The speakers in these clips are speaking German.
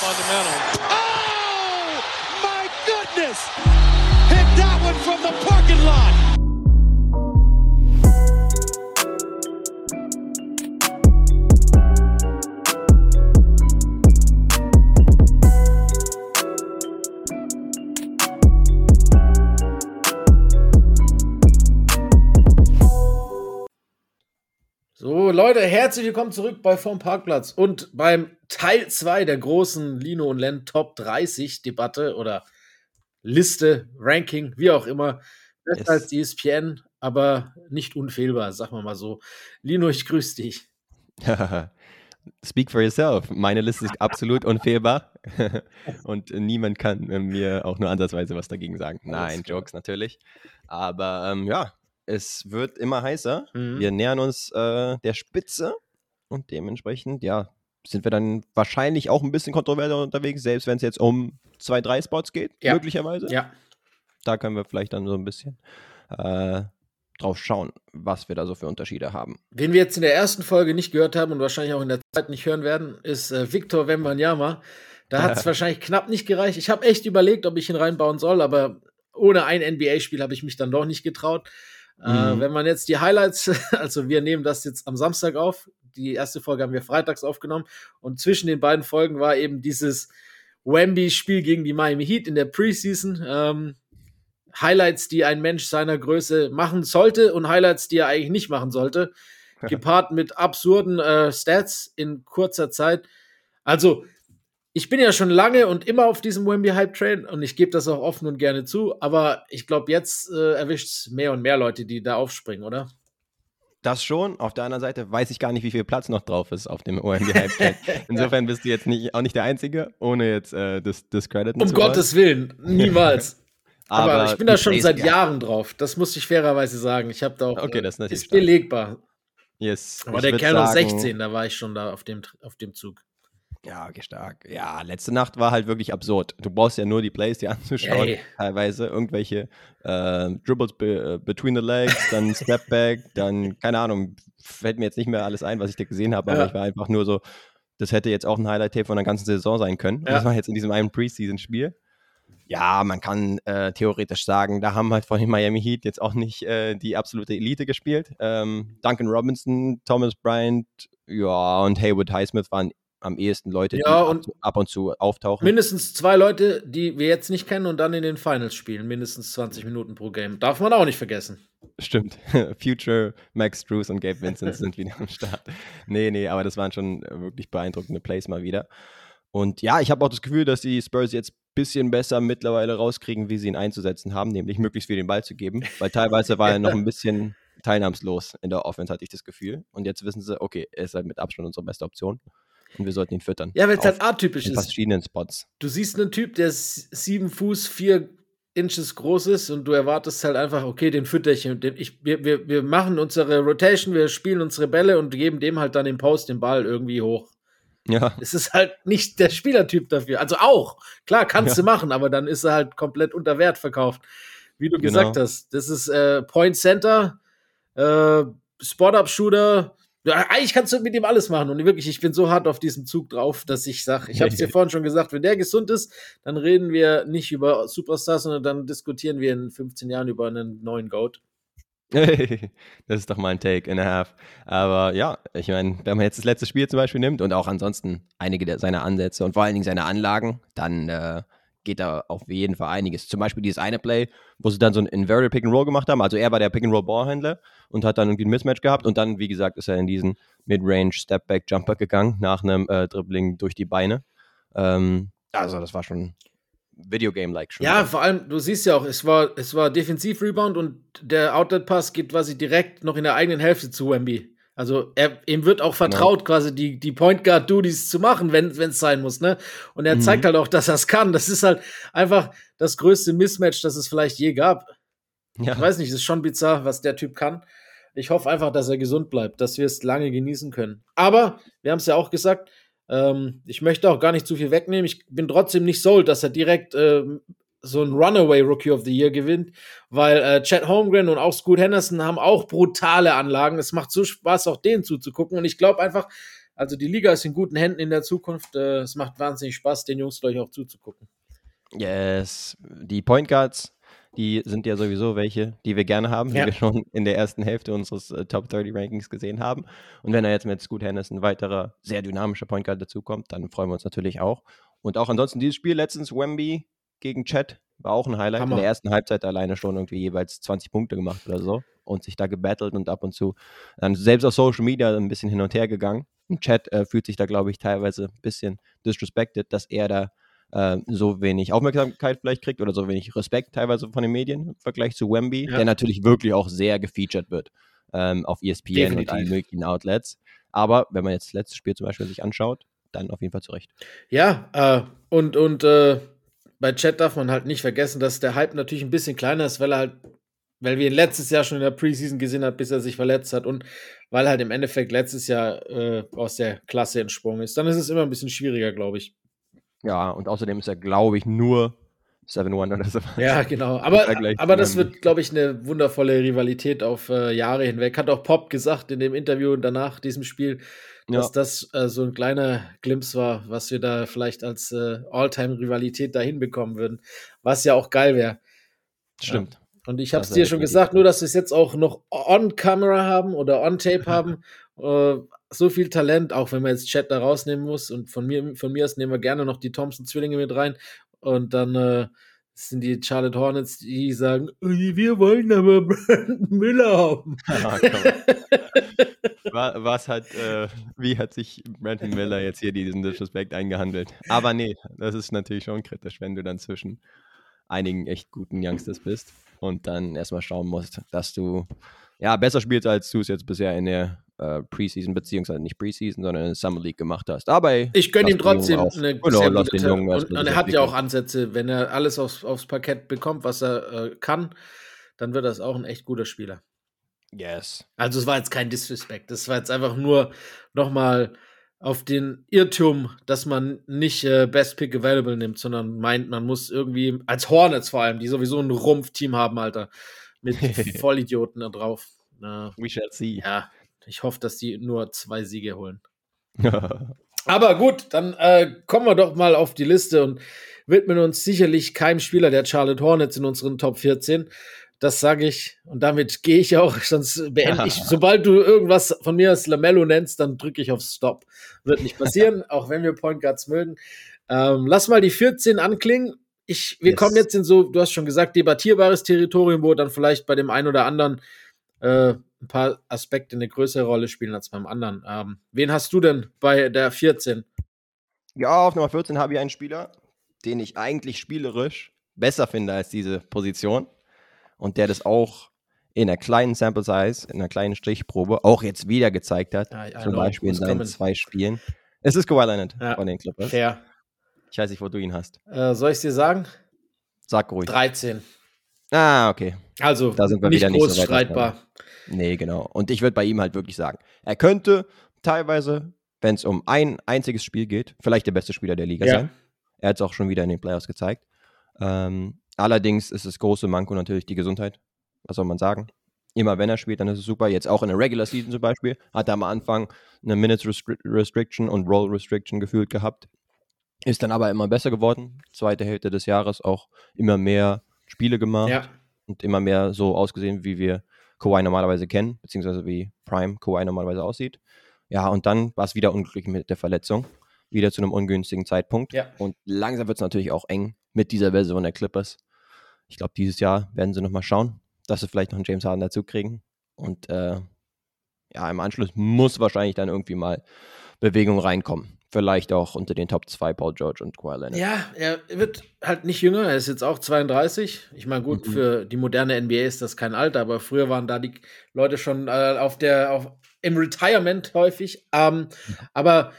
fundamental. Oh, my goodness! Hit that one from the parking lot. Leute, herzlich willkommen zurück bei Vom Parkplatz und beim Teil 2 der großen Lino und Len Top 30 Debatte oder Liste, Ranking, wie auch immer. Besser Yes. als die ESPN, aber nicht unfehlbar, sagen wir mal so. Lino, ich grüße dich. Speak for yourself. Meine Liste ist absolut unfehlbar und niemand kann äh, mir auch nur ansatzweise was dagegen sagen. Nein. Jokes natürlich. Aber ähm, ja, es wird immer heißer. Mhm. Wir nähern uns äh, der Spitze und dementsprechend, ja, sind wir dann wahrscheinlich auch ein bisschen kontroverser unterwegs, selbst wenn es jetzt um zwei, drei Spots geht, Ja. möglicherweise. Ja, Da können wir vielleicht dann so ein bisschen äh, drauf schauen, was wir da so für Unterschiede haben. wen wir jetzt in der ersten Folge nicht gehört haben und wahrscheinlich auch in der zweiten nicht hören werden, ist äh, Victor Wembanyama. Da hat es wahrscheinlich knapp nicht gereicht. Ich habe echt überlegt, ob ich ihn reinbauen soll, aber ohne ein NBA-Spiel habe ich mich dann doch nicht getraut. Äh, Mhm. wenn man jetzt die Highlights, also wir nehmen das jetzt am Samstag auf, die erste Folge haben wir freitags aufgenommen und zwischen den beiden Folgen war eben dieses Wemby-Spiel gegen die Miami Heat in der Preseason. Ähm, Highlights, die ein Mensch seiner Größe machen sollte und Highlights, die er eigentlich nicht machen sollte, gepaart mit absurden äh, Stats in kurzer Zeit. Also, ich bin ja schon lange und immer auf diesem Wemby-Hype-Train und ich gebe das auch offen und gerne zu, aber ich glaube, jetzt äh, erwischt es mehr und mehr Leute, die da aufspringen, oder? Das schon. Auf der anderen Seite weiß ich gar nicht, wie viel Platz noch drauf ist auf dem OMG Hype Train. Insofern bist du jetzt nicht, auch nicht der Einzige, ohne jetzt äh, das Discrediten Um zu wollen. Gottes Willen, niemals. aber, ich bin da schon seit ja. Jahren drauf. Das muss ich fairerweise sagen. Ich habe da auch. Okay, äh, das ist natürlich ist belegbar. Yes. Aber ich der Kerl noch sagen- 16, da war ich schon da auf dem, auf dem Zug. Ja, okay, stark. Ja, letzte Nacht war halt wirklich absurd. Du brauchst ja nur die Plays dir anzuschauen. Ey. Teilweise irgendwelche äh, Dribbles be, äh, between the legs, dann Step Back, dann, keine Ahnung, fällt mir jetzt nicht mehr alles ein, was ich da gesehen habe, aber Ja. ich war einfach nur so, das hätte jetzt auch ein Highlight-Tape von der ganzen Saison sein können. Ja. Das war jetzt in diesem einen Preseason-Spiel. Ja, man kann äh, theoretisch sagen, da haben halt von den Miami Heat jetzt auch nicht äh, die absolute Elite gespielt. Ähm, Duncan Robinson, Thomas Bryant, ja, und Haywood Highsmith waren am ehesten Leute, Ja, die ab, und- zu- ab und zu auftauchen. Mindestens zwei Leute, die wir jetzt nicht kennen und dann in den Finals spielen. Mindestens 20 Minuten pro Game. Darf man auch nicht vergessen. Stimmt. Future, Max Drews und Gabe Vincent sind wieder am Start. Nee, nee, aber das waren schon äh, wirklich beeindruckende Plays mal wieder. Und ja, ich habe auch das Gefühl, dass die Spurs jetzt ein bisschen besser mittlerweile rauskriegen, wie sie ihn einzusetzen haben, nämlich möglichst viel den Ball zu geben. Weil teilweise war er noch ein bisschen teilnahmslos in der Offense, hatte ich das Gefühl. Und jetzt wissen sie, okay, er ist halt mit Abstand unsere beste Option. Und wir sollten ihn füttern. Ja, weil es halt atypisch in ist. verschiedenen Spots. Du siehst einen Typ, der sieben Fuß, vier Inches groß ist und du erwartest halt einfach, okay, den fütter ich. Den, ich wir, wir, wir machen unsere Rotation, wir spielen unsere Bälle und geben dem halt dann im Post den Ball irgendwie hoch. Ja, Es ist halt nicht der Spielertyp dafür. Also auch, klar, kannst Ja. du machen, aber dann ist er halt komplett unter Wert verkauft. Wie du Genau. gesagt hast. Das ist äh, Point Center, äh, Spot-Up-Shooter. Eigentlich kannst du mit ihm alles machen. Und wirklich, ich bin so hart auf diesem Zug drauf, dass ich sage, ich habe es dir vorhin schon gesagt, wenn der gesund ist, dann reden wir nicht über Superstars, sondern dann diskutieren wir in 15 Jahren über einen neuen Goat. das ist doch mal ein Take and a half. Aber ja, ich meine, wenn man jetzt das letzte Spiel zum Beispiel nimmt und auch ansonsten einige seiner Ansätze und vor allen Dingen seine Anlagen, dann äh, geht da auf jeden Fall einiges. Zum Beispiel dieses eine Play, wo sie dann so ein Inverted Pick and Roll gemacht haben. Also er war der Pick and Roll Ballhändler und hat dann irgendwie ein Mismatch gehabt und dann, wie gesagt, ist er in diesen Mid-Range Step Back Jumper gegangen nach einem äh, Dribbling durch die Beine. Ähm, also das war schon Videogame-like schon. Ja, vor allem, du siehst ja auch, es war, es war Defensiv-Rebound und der Outlet-Pass geht quasi direkt noch in der eigenen Hälfte zu Wemby. Also er, ihm wird auch vertraut, quasi die, die Point Guard-Duties zu machen, wenn es sein muss, ne? Und er Mhm. zeigt halt auch, dass er es kann. Das ist halt einfach das größte Mismatch, das es vielleicht je gab. ja. Ich weiß nicht, es ist schon bizarr, was der Typ kann. Ich hoffe einfach, dass er gesund bleibt, dass wir es lange genießen können. Aber, wir haben es ja auch gesagt, ähm, ich möchte auch gar nicht zu viel wegnehmen. Ich bin trotzdem nicht sold, dass er direkt ähm, so ein Runaway Rookie of the Year gewinnt, weil äh, Chad Holmgren und auch Scoot Henderson haben auch brutale Anlagen. Es macht so Spaß, auch denen zuzugucken. Und ich glaube einfach, Also die Liga ist in guten Händen in der Zukunft. Äh, es macht wahnsinnig Spaß, den Jungs gleich auch zuzugucken. Yes. Die Point Guards, die sind ja sowieso welche, die wir gerne haben, Ja. wie wir schon in der ersten Hälfte unseres äh, Top 30 Rankings gesehen haben. Und wenn da jetzt mit Scoot Henderson ein weiterer sehr dynamischer Point Guard dazukommt, dann freuen wir uns natürlich auch. Und auch ansonsten dieses Spiel letztens, Wemby gegen Chet, war auch ein Highlight. Hammer. In der ersten Halbzeit alleine schon irgendwie jeweils 20 Punkte gemacht oder so und sich da gebattelt und ab und zu dann selbst auf Social Media ein bisschen hin und her gegangen. Und Chat äh, fühlt sich da, glaube ich, teilweise ein bisschen disrespected, dass er da äh, so wenig Aufmerksamkeit vielleicht kriegt oder so wenig Respekt teilweise von den Medien im Vergleich zu Wemby, Ja. der natürlich wirklich auch sehr gefeatured wird ähm, auf ESPN und Definitiv. allen möglichen Outlets. Aber wenn man jetzt das letzte Spiel zum Beispiel sich anschaut, dann auf jeden Fall zurecht. Ja, äh, und, und äh, bei Chat darf man halt nicht vergessen, dass der Hype natürlich ein bisschen kleiner ist, weil er halt, weil wir ihn letztes Jahr schon in der Preseason gesehen hat, bis er sich verletzt hat und weil halt im Endeffekt letztes Jahr äh, aus der Klasse entsprungen ist. Dann ist es immer ein bisschen schwieriger, glaube ich. Ja, und außerdem ist er, glaube ich, nur 7-1 oder so. Ja, genau. Aber, aber das wird, glaube ich, eine wundervolle Rivalität auf äh, Jahre hinweg. Hat auch Pop gesagt in dem Interview danach diesem Spiel, Ja. dass das äh, so ein kleiner Glimpse war, was wir da vielleicht als äh, All-Time-Rivalität da hinbekommen würden. Was ja auch geil wäre. Stimmt. Und ich habe es dir schon gesagt, nur dass wir es jetzt auch noch on-Camera haben oder on-Tape haben. Äh, so viel Talent, auch wenn man jetzt Chat da rausnehmen muss. Und von mir, von mir aus nehmen wir gerne noch die Thompson-Zwillinge mit rein. Und dann äh, sind die Charlotte Hornets, die sagen, "Ui, wir wollen aber Brandon Miller haben. Ah, komm. Wa- Was hat, äh, wie hat sich Brandon Miller jetzt hier diesen Disrespect eingehandelt? Aber nee, das ist natürlich schon kritisch, wenn du dann zwischen einigen echt guten Youngsters bist und dann erstmal schauen musst, dass du ja besser spielst, als du es jetzt bisher in der äh, Preseason, beziehungsweise nicht Preseason, sondern in der Summer League gemacht hast. Aber Ich gönne ihm trotzdem auch- eine genau, sehr gute Jungen und, und er hat ja auch. Ansätze, wenn er alles aufs, aufs Parkett bekommt, was er äh, kann, dann wird das auch ein echt guter Spieler. Yes. Also es war jetzt kein Disrespect, das war jetzt einfach nur nochmal auf den Irrtum, dass man nicht äh, Best Pick Available nimmt, sondern meint, man muss irgendwie, als Hornets vor allem, die sowieso ein Rumpfteam haben, Alter, mit Vollidioten da drauf. Na, We shall see. ja, ich hoffe, dass die nur zwei Siege holen. Aber gut, dann äh, kommen wir doch mal auf die Liste und widmen uns sicherlich keinem Spieler der Charlotte Hornets in unseren Top 14. Das sage ich und damit gehe ich auch, sonst beende ich. Sobald du irgendwas von mir als Lamello nennst, dann drücke ich auf Stop. Wird nicht passieren, auch wenn wir Point Guards mögen. Ähm, lass mal die 14 anklingen. Ich, wir Yes. kommen jetzt in so, du hast schon gesagt, debattierbares Territorium, wo dann vielleicht bei dem einen oder anderen äh, ein paar Aspekte eine größere Rolle spielen als beim anderen. Ähm, wen hast du denn bei der 14? Ja, auf Nummer 14 habe ich einen Spieler, den ich eigentlich spielerisch besser finde als diese Position. Und der das auch in einer kleinen Sample Size, in einer kleinen Strichprobe, auch jetzt wieder gezeigt hat. Ja, I zum know, Beispiel in seinen kommen. zwei Spielen. Es ist Kawhi Leonard Ja. von den Clippers. Fair. Ich weiß nicht, wo du ihn hast. Äh, soll ich dir sagen? Sag ruhig. 13. Ah, okay. Also Da sind wir nicht wieder nicht groß so weit streitbar. Nee, genau. Und ich würde bei ihm halt wirklich sagen, er könnte teilweise, wenn es um ein einziges Spiel geht, vielleicht der beste Spieler der Liga Ja. sein. Er hat es auch schon wieder in den Playoffs gezeigt. Ähm, allerdings ist das große Manko natürlich die Gesundheit. Was soll man sagen? Immer wenn er spielt, dann ist es super. Jetzt auch in der Regular Season zum Beispiel, hat er am Anfang eine Minutes Restri Restriction und Roll Restriction gefühlt gehabt. Ist dann aber immer besser geworden. Zweite Hälfte des Jahres auch immer mehr Spiele gemacht Ja. und immer mehr so ausgesehen, wie wir Kawhi normalerweise kennen, beziehungsweise wie Prime Kawhi normalerweise aussieht. Ja, und dann war es wieder unglücklich mit der Verletzung. Wieder zu einem ungünstigen Zeitpunkt. Ja. Und langsam wird es natürlich auch eng mit dieser Version der Clippers. Ich glaube, dieses Jahr werden sie nochmal schauen, dass sie vielleicht noch einen James Harden dazu kriegen. Und äh, ja, im Anschluss muss wahrscheinlich dann irgendwie mal Bewegung reinkommen. Vielleicht auch unter den Top 2 Paul George und Kawhi Leonard. Ja, er wird halt nicht jünger. Er ist jetzt auch 32. Ich meine, gut, Mhm. für die moderne NBA ist das kein Alter, aber früher waren da die Leute schon äh, auf der, auf, im Retirement häufig. Ähm, aber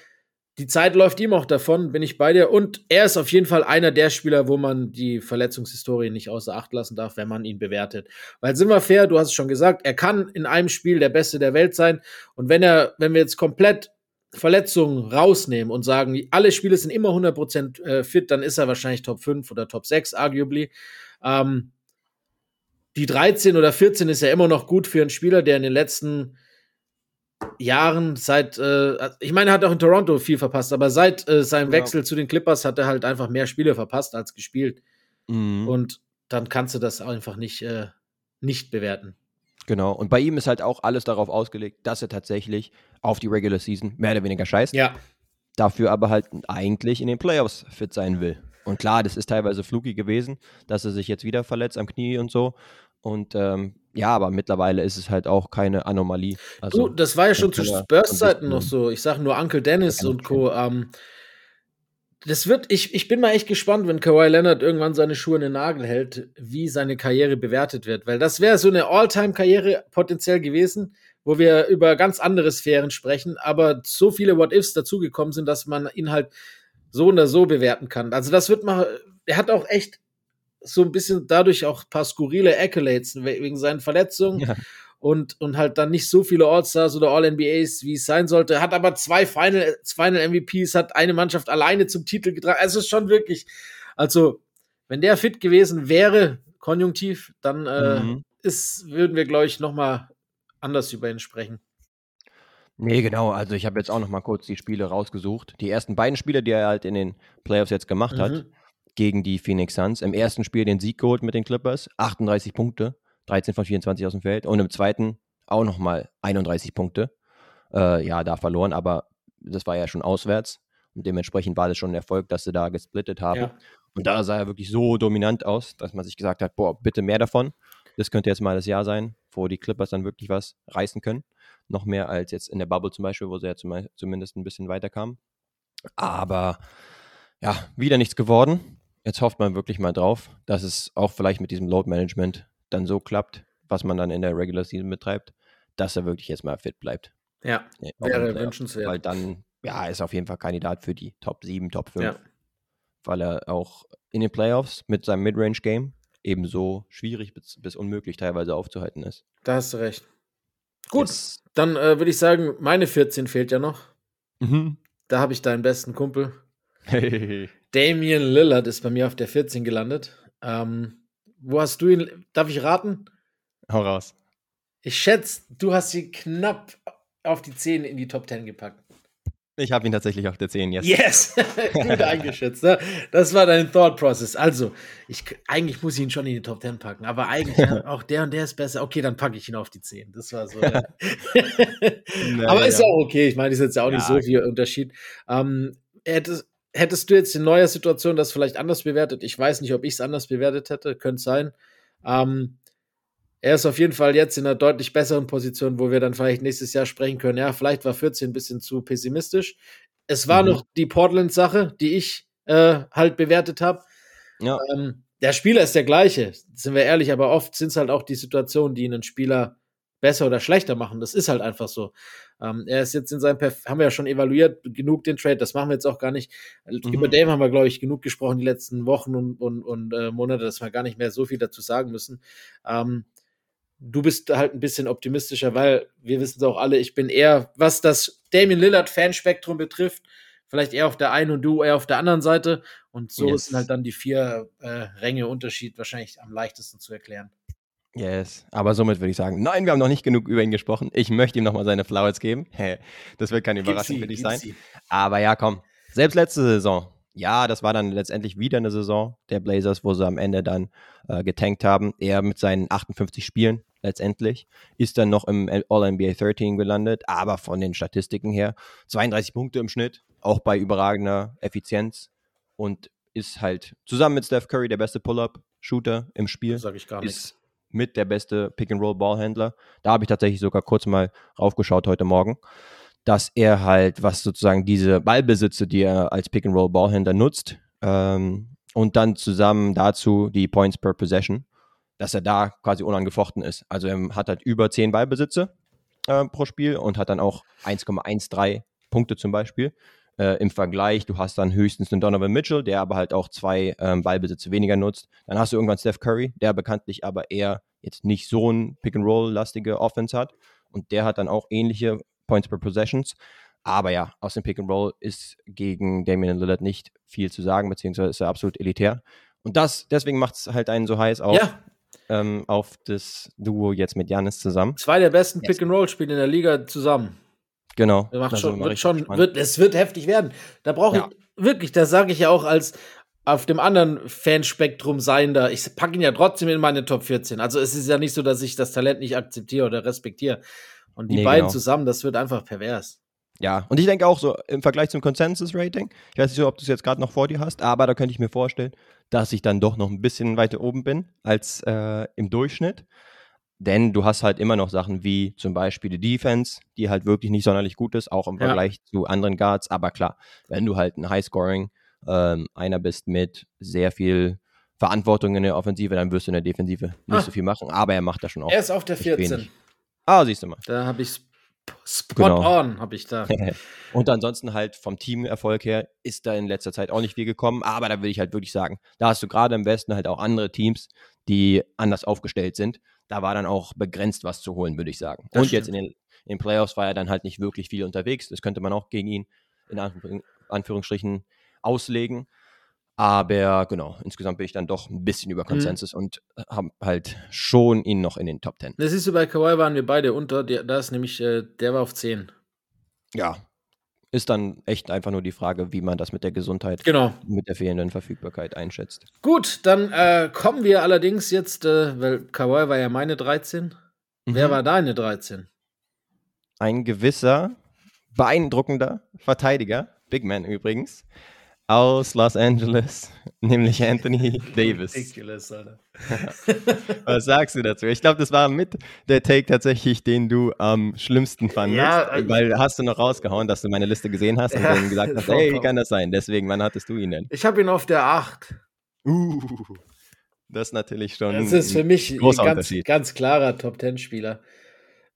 die Zeit läuft ihm auch davon, bin ich bei dir. Und er ist auf jeden Fall einer der Spieler, wo man die Verletzungshistorie nicht außer Acht lassen darf, wenn man ihn bewertet. Weil sind wir fair, du hast es schon gesagt, er kann in einem Spiel der Beste der Welt sein. Und wenn er, wenn wir jetzt komplett Verletzungen rausnehmen und sagen, alle Spiele sind immer 100% äh, fit, dann ist er wahrscheinlich Top 5 oder Top 6, arguably. Ähm, die 13 oder 14 ist ja immer noch gut für einen Spieler, der in den letzten Jahren, seit, äh, ich meine, er hat auch in Toronto viel verpasst, aber seit äh, seinem Wechsel ja. zu den Clippers hat er halt einfach mehr Spiele verpasst als gespielt. Mhm. Und dann kannst du das einfach nicht, äh, nicht bewerten. Genau. Und bei ihm ist halt auch alles darauf ausgelegt, dass er tatsächlich auf die Regular Season mehr oder weniger scheißt. Ja. Dafür aber halt eigentlich in den Playoffs fit sein will. Und klar, das ist teilweise fluky gewesen, dass er sich jetzt wieder verletzt am Knie und so. Und ähm, ja, aber mittlerweile ist es halt auch keine Anomalie. Also, du, das war ja schon zu Spurs-Zeiten noch so. Ich sage nur Uncle Dennis und Co. Ähm, das wird, ich, ich bin mal echt gespannt, wenn Kawhi Leonard irgendwann seine Schuhe in den Nagel hält, wie seine Karriere bewertet wird. Weil das wäre so eine All-Time-Karriere potenziell gewesen, wo wir über ganz andere Sphären sprechen, aber so viele What-Ifs dazugekommen sind, dass man ihn halt so oder so bewerten kann. Also das wird mal, er hat auch echt so ein bisschen dadurch auch ein paar skurrile Accolades wegen seinen Verletzungen. Ja. Und, und halt dann nicht so viele All-Stars oder All-NBAs, wie es sein sollte. Hat aber zwei Final, Final MVPs, hat eine Mannschaft alleine zum Titel getragen. Also es ist schon wirklich, also wenn der fit gewesen wäre, konjunktiv, dann äh, mhm. ist, würden wir, glaube ich, noch mal anders über ihn sprechen. Nee, genau. Also ich habe jetzt auch noch mal kurz die Spiele rausgesucht. Die ersten beiden Spiele, die er halt in den Playoffs jetzt gemacht mhm. hat, gegen die Phoenix Suns. Im ersten Spiel den Sieg geholt mit den Clippers, 38 Punkte, 13 von 24 aus dem Feld. Und im zweiten auch nochmal 31 Punkte. Äh, ja, da verloren, aber das war ja schon auswärts. Und dementsprechend war das schon ein Erfolg, dass sie da gesplittet haben. Ja. Und da sah er wirklich so dominant aus, dass man sich gesagt hat, boah, bitte mehr davon. Das könnte jetzt mal das Jahr sein, wo die Clippers dann wirklich was reißen können. Noch mehr als jetzt in der Bubble zum Beispiel, wo sie ja zumindest ein bisschen weiterkamen. Aber ja, wieder nichts geworden jetzt hofft man wirklich mal drauf, dass es auch vielleicht mit diesem Load Management dann so klappt, was man dann in der Regular Season betreibt, dass er wirklich jetzt mal fit bleibt. Ja, wäre wünschenswert. Weil dann, ja, ist auf jeden Fall Kandidat für die Top 7, Top 5. Ja. Weil er auch in den Playoffs mit seinem Midrange-Game ebenso schwierig bis, bis, unmöglich teilweise aufzuhalten ist. Da hast du recht. Gut, yes. dann äh, würde ich sagen, meine 14 fehlt ja noch. Mhm. Da habe ich deinen besten Kumpel. Hey. Damian Lillard ist bei mir auf der 14 gelandet. Ähm, wo hast du ihn? Darf ich raten? Hau raus. Ich schätze, du hast sie knapp auf die 10 in die Top 10 gepackt. Ich habe ihn tatsächlich auf der 10, yes. Yes! Gut eingeschätzt. Ne? Das war dein Thought Process. Also, ich, eigentlich muss ich ihn schon in die Top 10 packen, aber eigentlich auch der und der ist besser. Okay, dann packe ich ihn auf die 10. Das war so. Ja. aber ist ja auch okay. Ich meine, ist jetzt ja auch nicht so viel Unterschied. Ähm, er hätte, hättest du jetzt in neuer Situation das vielleicht anders bewertet? Ich weiß nicht, ob ich es anders bewertet hätte, könnte sein. Ähm, er ist auf jeden Fall jetzt in einer deutlich besseren Position, wo wir dann vielleicht nächstes Jahr sprechen können. Ja, vielleicht war 14 ein bisschen zu pessimistisch. Es war mhm. noch die Portland-Sache, die ich äh, halt bewertet habe. Ja. Ähm, der Spieler ist der gleiche, sind wir ehrlich, aber oft sind es halt auch die Situationen, die einen Spieler besser oder schlechter machen. Das ist halt einfach so. Ähm, er ist jetzt in seinem, Perf haben wir ja schon evaluiert, genug den Trade, das machen wir jetzt auch gar nicht. Mhm. Über Dame haben wir, glaube ich, genug gesprochen die letzten Wochen und, und, und äh, Monate, dass wir gar nicht mehr so viel dazu sagen müssen. Ähm, du bist halt ein bisschen optimistischer, weil wir wissen es auch alle, ich bin eher, was das Damien Lillard Fanspektrum betrifft, vielleicht eher auf der einen und du eher auf der anderen Seite. Und so yes. sind halt dann die vier äh, Ränge Unterschied wahrscheinlich am leichtesten zu erklären. Yes, aber somit würde ich sagen, nein, wir haben noch nicht genug über ihn gesprochen. Ich möchte ihm nochmal seine Flowers geben. Das wird keine Überraschung sie, für dich sein. Sie. Aber ja, komm. Selbst letzte Saison, ja, das war dann letztendlich wieder eine Saison der Blazers, wo sie am Ende dann äh, getankt haben. Er mit seinen 58 Spielen letztendlich ist dann noch im All-NBA 13 gelandet, aber von den Statistiken her 32 Punkte im Schnitt, auch bei überragender Effizienz und ist halt zusammen mit Steph Curry der beste Pull-Up-Shooter im Spiel. Sag ich gar nicht mit der beste Pick-and-Roll-Ballhändler. Da habe ich tatsächlich sogar kurz mal raufgeschaut heute Morgen, dass er halt, was sozusagen diese Ballbesitze, die er als Pick-and-Roll-Ballhändler nutzt, ähm, und dann zusammen dazu die Points per Possession, dass er da quasi unangefochten ist. Also er hat halt über 10 Ballbesitze äh, pro Spiel und hat dann auch 1,13 Punkte zum Beispiel. Äh, Im Vergleich, du hast dann höchstens einen Donovan Mitchell, der aber halt auch zwei ähm, Ballbesitze weniger nutzt. Dann hast du irgendwann Steph Curry, der bekanntlich aber eher jetzt nicht so ein Pick-and-Roll-lastige Offense hat. Und der hat dann auch ähnliche Points per Possessions. Aber ja, aus dem Pick-and-Roll ist gegen Damian Lillard nicht viel zu sagen, beziehungsweise ist er absolut elitär. Und das, deswegen macht es halt einen so heiß auf, ja. ähm, auf das Duo jetzt mit Janis zusammen. Zwei der besten yes. Pick-and-Roll-Spiele in der Liga zusammen. Genau. Macht Also schon, wird schon, wird, es wird heftig werden. Da brauche ich Ja. wirklich, das sage ich ja auch als auf dem anderen Fanspektrum seiender. Ich packe ihn ja trotzdem in meine Top 14. Also es ist ja nicht so, dass ich das Talent nicht akzeptiere oder respektiere. Und die Nee, beiden genau. zusammen, das wird einfach pervers. Ja, und ich denke auch so im Vergleich zum Consensus-Rating, ich weiß nicht so, ob du es jetzt gerade noch vor dir hast, aber da könnte ich mir vorstellen, dass ich dann doch noch ein bisschen weiter oben bin als äh, im Durchschnitt. Denn du hast halt immer noch Sachen wie zum Beispiel die Defense, die halt wirklich nicht sonderlich gut ist, auch im Ja. Vergleich zu anderen Guards. Aber klar, wenn du halt ein Highscoring ähm, einer bist mit sehr viel Verantwortung in der Offensive, dann wirst du in der Defensive nicht Ah. so viel machen. Aber er macht da schon auch. Er ist auf der echt 14. wenig. Ah, siehst du mal. Da habe ich sp spot Genau. on, habe ich da. Und ansonsten halt vom Teamerfolg her ist da in letzter Zeit auch nicht viel gekommen. Aber da will ich halt wirklich sagen, da hast du gerade im Westen halt auch andere Teams, die anders aufgestellt sind. Da war dann auch begrenzt was zu holen, würde ich sagen. Das Und jetzt in den, in den Playoffs war er dann halt nicht wirklich viel unterwegs. Das könnte man auch gegen ihn in Anführ- Anführungsstrichen auslegen. Aber genau, insgesamt bin ich dann doch ein bisschen über Konsensus und habe halt schon ihn noch in den Top 10. Das siehst du, bei Kawhi waren wir beide unter. Der, da ist nämlich, äh, der war auf 10. Ja, ist dann echt einfach nur die Frage, wie man das mit der Gesundheit Genau. mit der fehlenden Verfügbarkeit einschätzt. Gut, dann äh, kommen wir allerdings jetzt, äh, weil Kawhi war ja meine 13. Wer Mhm. war deine 13? Ein gewisser, beeindruckender Verteidiger, Big Man übrigens, aus Los Angeles, nämlich Anthony Davis. Ridiculous, Alter. Was sagst du dazu? Ich glaube, das war mit der Take tatsächlich, den du am schlimmsten fandest, Ja, äh, weil hast du noch rausgehauen, dass du meine Liste gesehen hast und Ja, dann gesagt hast, hey, wie kann das sein? Deswegen, wann hattest du ihn denn? Ich habe ihn auf der 8. Uh, das ist natürlich schon Das ist für mich ein ganz, ganz klarer Top-10-Spieler.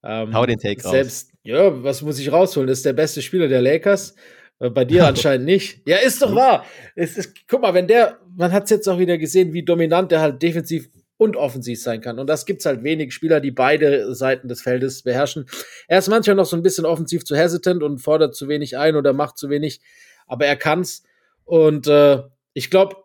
Ähm, Hau den Take raus. selbst, Ja, was muss ich rausholen? Das ist der beste Spieler der Lakers. Äh, Bei dir anscheinend nicht. Ja, ist doch wahr. Es ist, guck mal, wenn der, man hat es jetzt auch wieder gesehen, wie dominant der halt defensiv und offensiv sein kann. Und das gibt's halt wenig Spieler, die beide Seiten des Feldes beherrschen. Er ist manchmal noch so ein bisschen offensiv zu hesitant und fordert zu wenig ein oder macht zu wenig, aber er kann's. Und äh, ich glaube,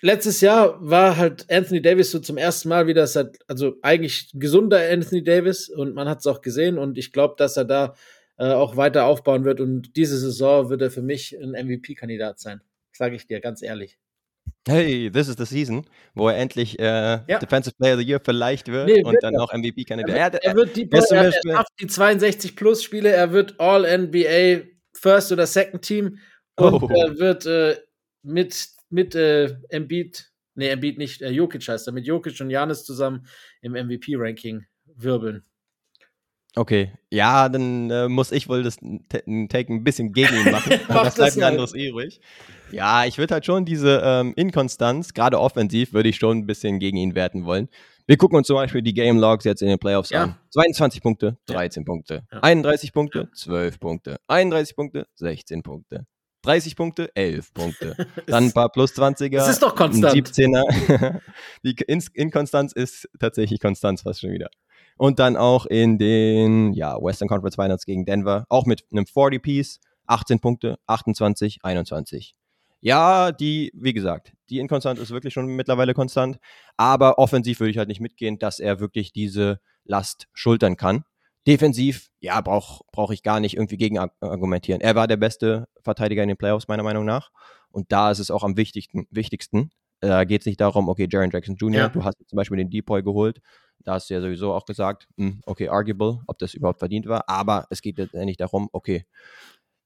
letztes Jahr war halt Anthony Davis so zum ersten Mal wieder, seit, also eigentlich gesunder Anthony Davis und man hat es auch gesehen und ich glaube, dass er da äh, auch weiter aufbauen wird und diese Saison wird er für mich ein MVP-Kandidat sein. Sage ich dir ganz ehrlich. Hey, this is the season, wo er endlich äh, Defensive Player of the Year vielleicht wird Nee, und wird dann er. auch MVP-Kandidat. Er Ja, wird, er wird die, er er, er die 62 plus Spiele, er wird All-NBA First oder Second Team und Oh. er wird äh, mit, mit äh, Embiid, nee, Embiid nicht, äh, Jokic heißt er, mit Jokic und Janis zusammen im MVP-Ranking wirbeln. Okay, ja, dann äh, muss ich wohl das Take ein bisschen gegen ihn machen. Mach das das bleibt mal. anderes übrig. Ja, ich würde halt schon diese ähm, Inkonstanz, gerade offensiv, würde ich schon ein bisschen gegen ihn werten wollen. Wir gucken uns zum Beispiel die Game Logs jetzt in den Playoffs Ja. an. 22 Punkte, Ja. 13 Punkte. Ja. 31 Punkte, 12 Punkte. 31 Punkte, 16 Punkte. 30 Punkte, 11 Punkte. Dann ein paar plus 20er. Es ist doch ein konstant. 17er. Die In Inkonstanz ist tatsächlich Konstanz fast schon wieder. Und dann auch in den ja, Western Conference Finals gegen Denver, auch mit einem 40-Piece, 18 Punkte, 28, 21. Ja, die, wie gesagt, die Inkonstant ist wirklich schon mittlerweile konstant, aber offensiv würde ich halt nicht mitgehen, dass er wirklich diese Last schultern kann. Defensiv, ja, brauche brauch ich gar nicht irgendwie gegen ar- argumentieren. Er war der beste Verteidiger in den Playoffs, meiner Meinung nach. Und da ist es auch am wichtigsten. wichtigsten. Da geht es nicht darum, okay, Jaron Jackson Jr., Ja. du hast zum Beispiel den Depoy geholt. Da hast du ja sowieso auch gesagt, hm, okay, arguable, ob das überhaupt verdient war. Aber es geht letztendlich darum, okay,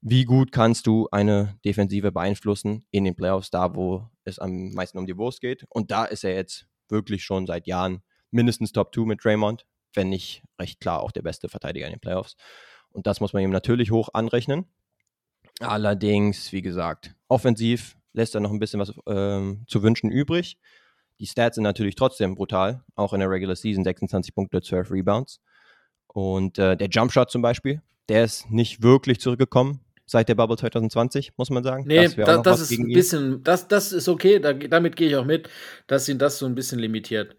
wie gut kannst du eine Defensive beeinflussen in den Playoffs, da wo es am meisten um die Wurst geht. Und da ist er jetzt wirklich schon seit Jahren mindestens Top 2 mit Draymond, wenn nicht recht klar auch der beste Verteidiger in den Playoffs. Und das muss man ihm natürlich hoch anrechnen. Allerdings, wie gesagt, offensiv lässt er noch ein bisschen was ähm, zu wünschen übrig. Die Stats sind natürlich trotzdem brutal, auch in der Regular Season 26 Punkte, 12 Rebounds. Und äh, der Jumpshot zum Beispiel, der ist nicht wirklich zurückgekommen seit der Bubble 2020, muss man sagen. Nee, da, das ist ein bisschen, das, das ist okay, da, damit gehe ich auch mit, dass ihn das so ein bisschen limitiert.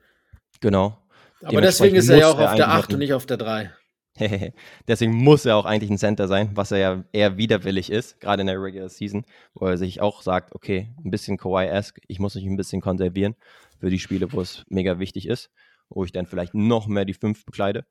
Genau. Aber deswegen ist er ja auch auf der eigentlich 8 und nicht auf der 3. Deswegen muss er auch eigentlich ein Center sein, was er ja eher widerwillig ist, gerade in der Regular Season, wo er sich auch sagt, okay, ein bisschen Kawhi-esque, ich muss mich ein bisschen konservieren für die Spiele, wo es mega wichtig ist, wo ich dann vielleicht noch mehr die 5 bekleide.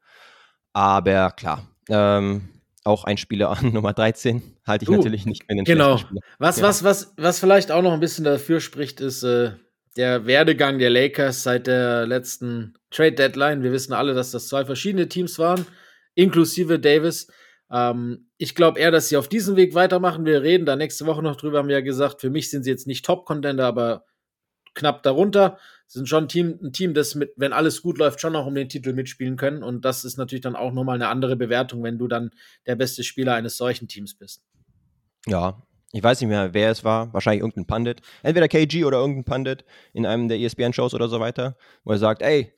Aber klar, ähm, auch ein Spieler an Nummer 13 halte ich Uh, natürlich nicht für den Genau. Was, Ja. was, was, was vielleicht auch noch ein bisschen dafür spricht, ist äh, der Werdegang der Lakers seit der letzten Trade Deadline. Wir wissen alle, dass das zwei verschiedene Teams waren, inklusive Davis. Ähm, ich glaube eher, dass sie auf diesem Weg weitermachen. Wir reden da nächste Woche noch drüber, haben wir ja gesagt. Für mich sind sie jetzt nicht Top-Contender, aber knapp darunter. Sind schon ein Team, ein Team, das mit, wenn alles gut läuft, schon auch um den Titel mitspielen können. Und das ist natürlich dann auch nochmal eine andere Bewertung, wenn du dann der beste Spieler eines solchen Teams bist. Ja, ich weiß nicht mehr, wer es war. Wahrscheinlich irgendein Pandit. Entweder KG oder irgendein Pandit in einem der ESPN-Shows oder so weiter, wo er sagt, ey,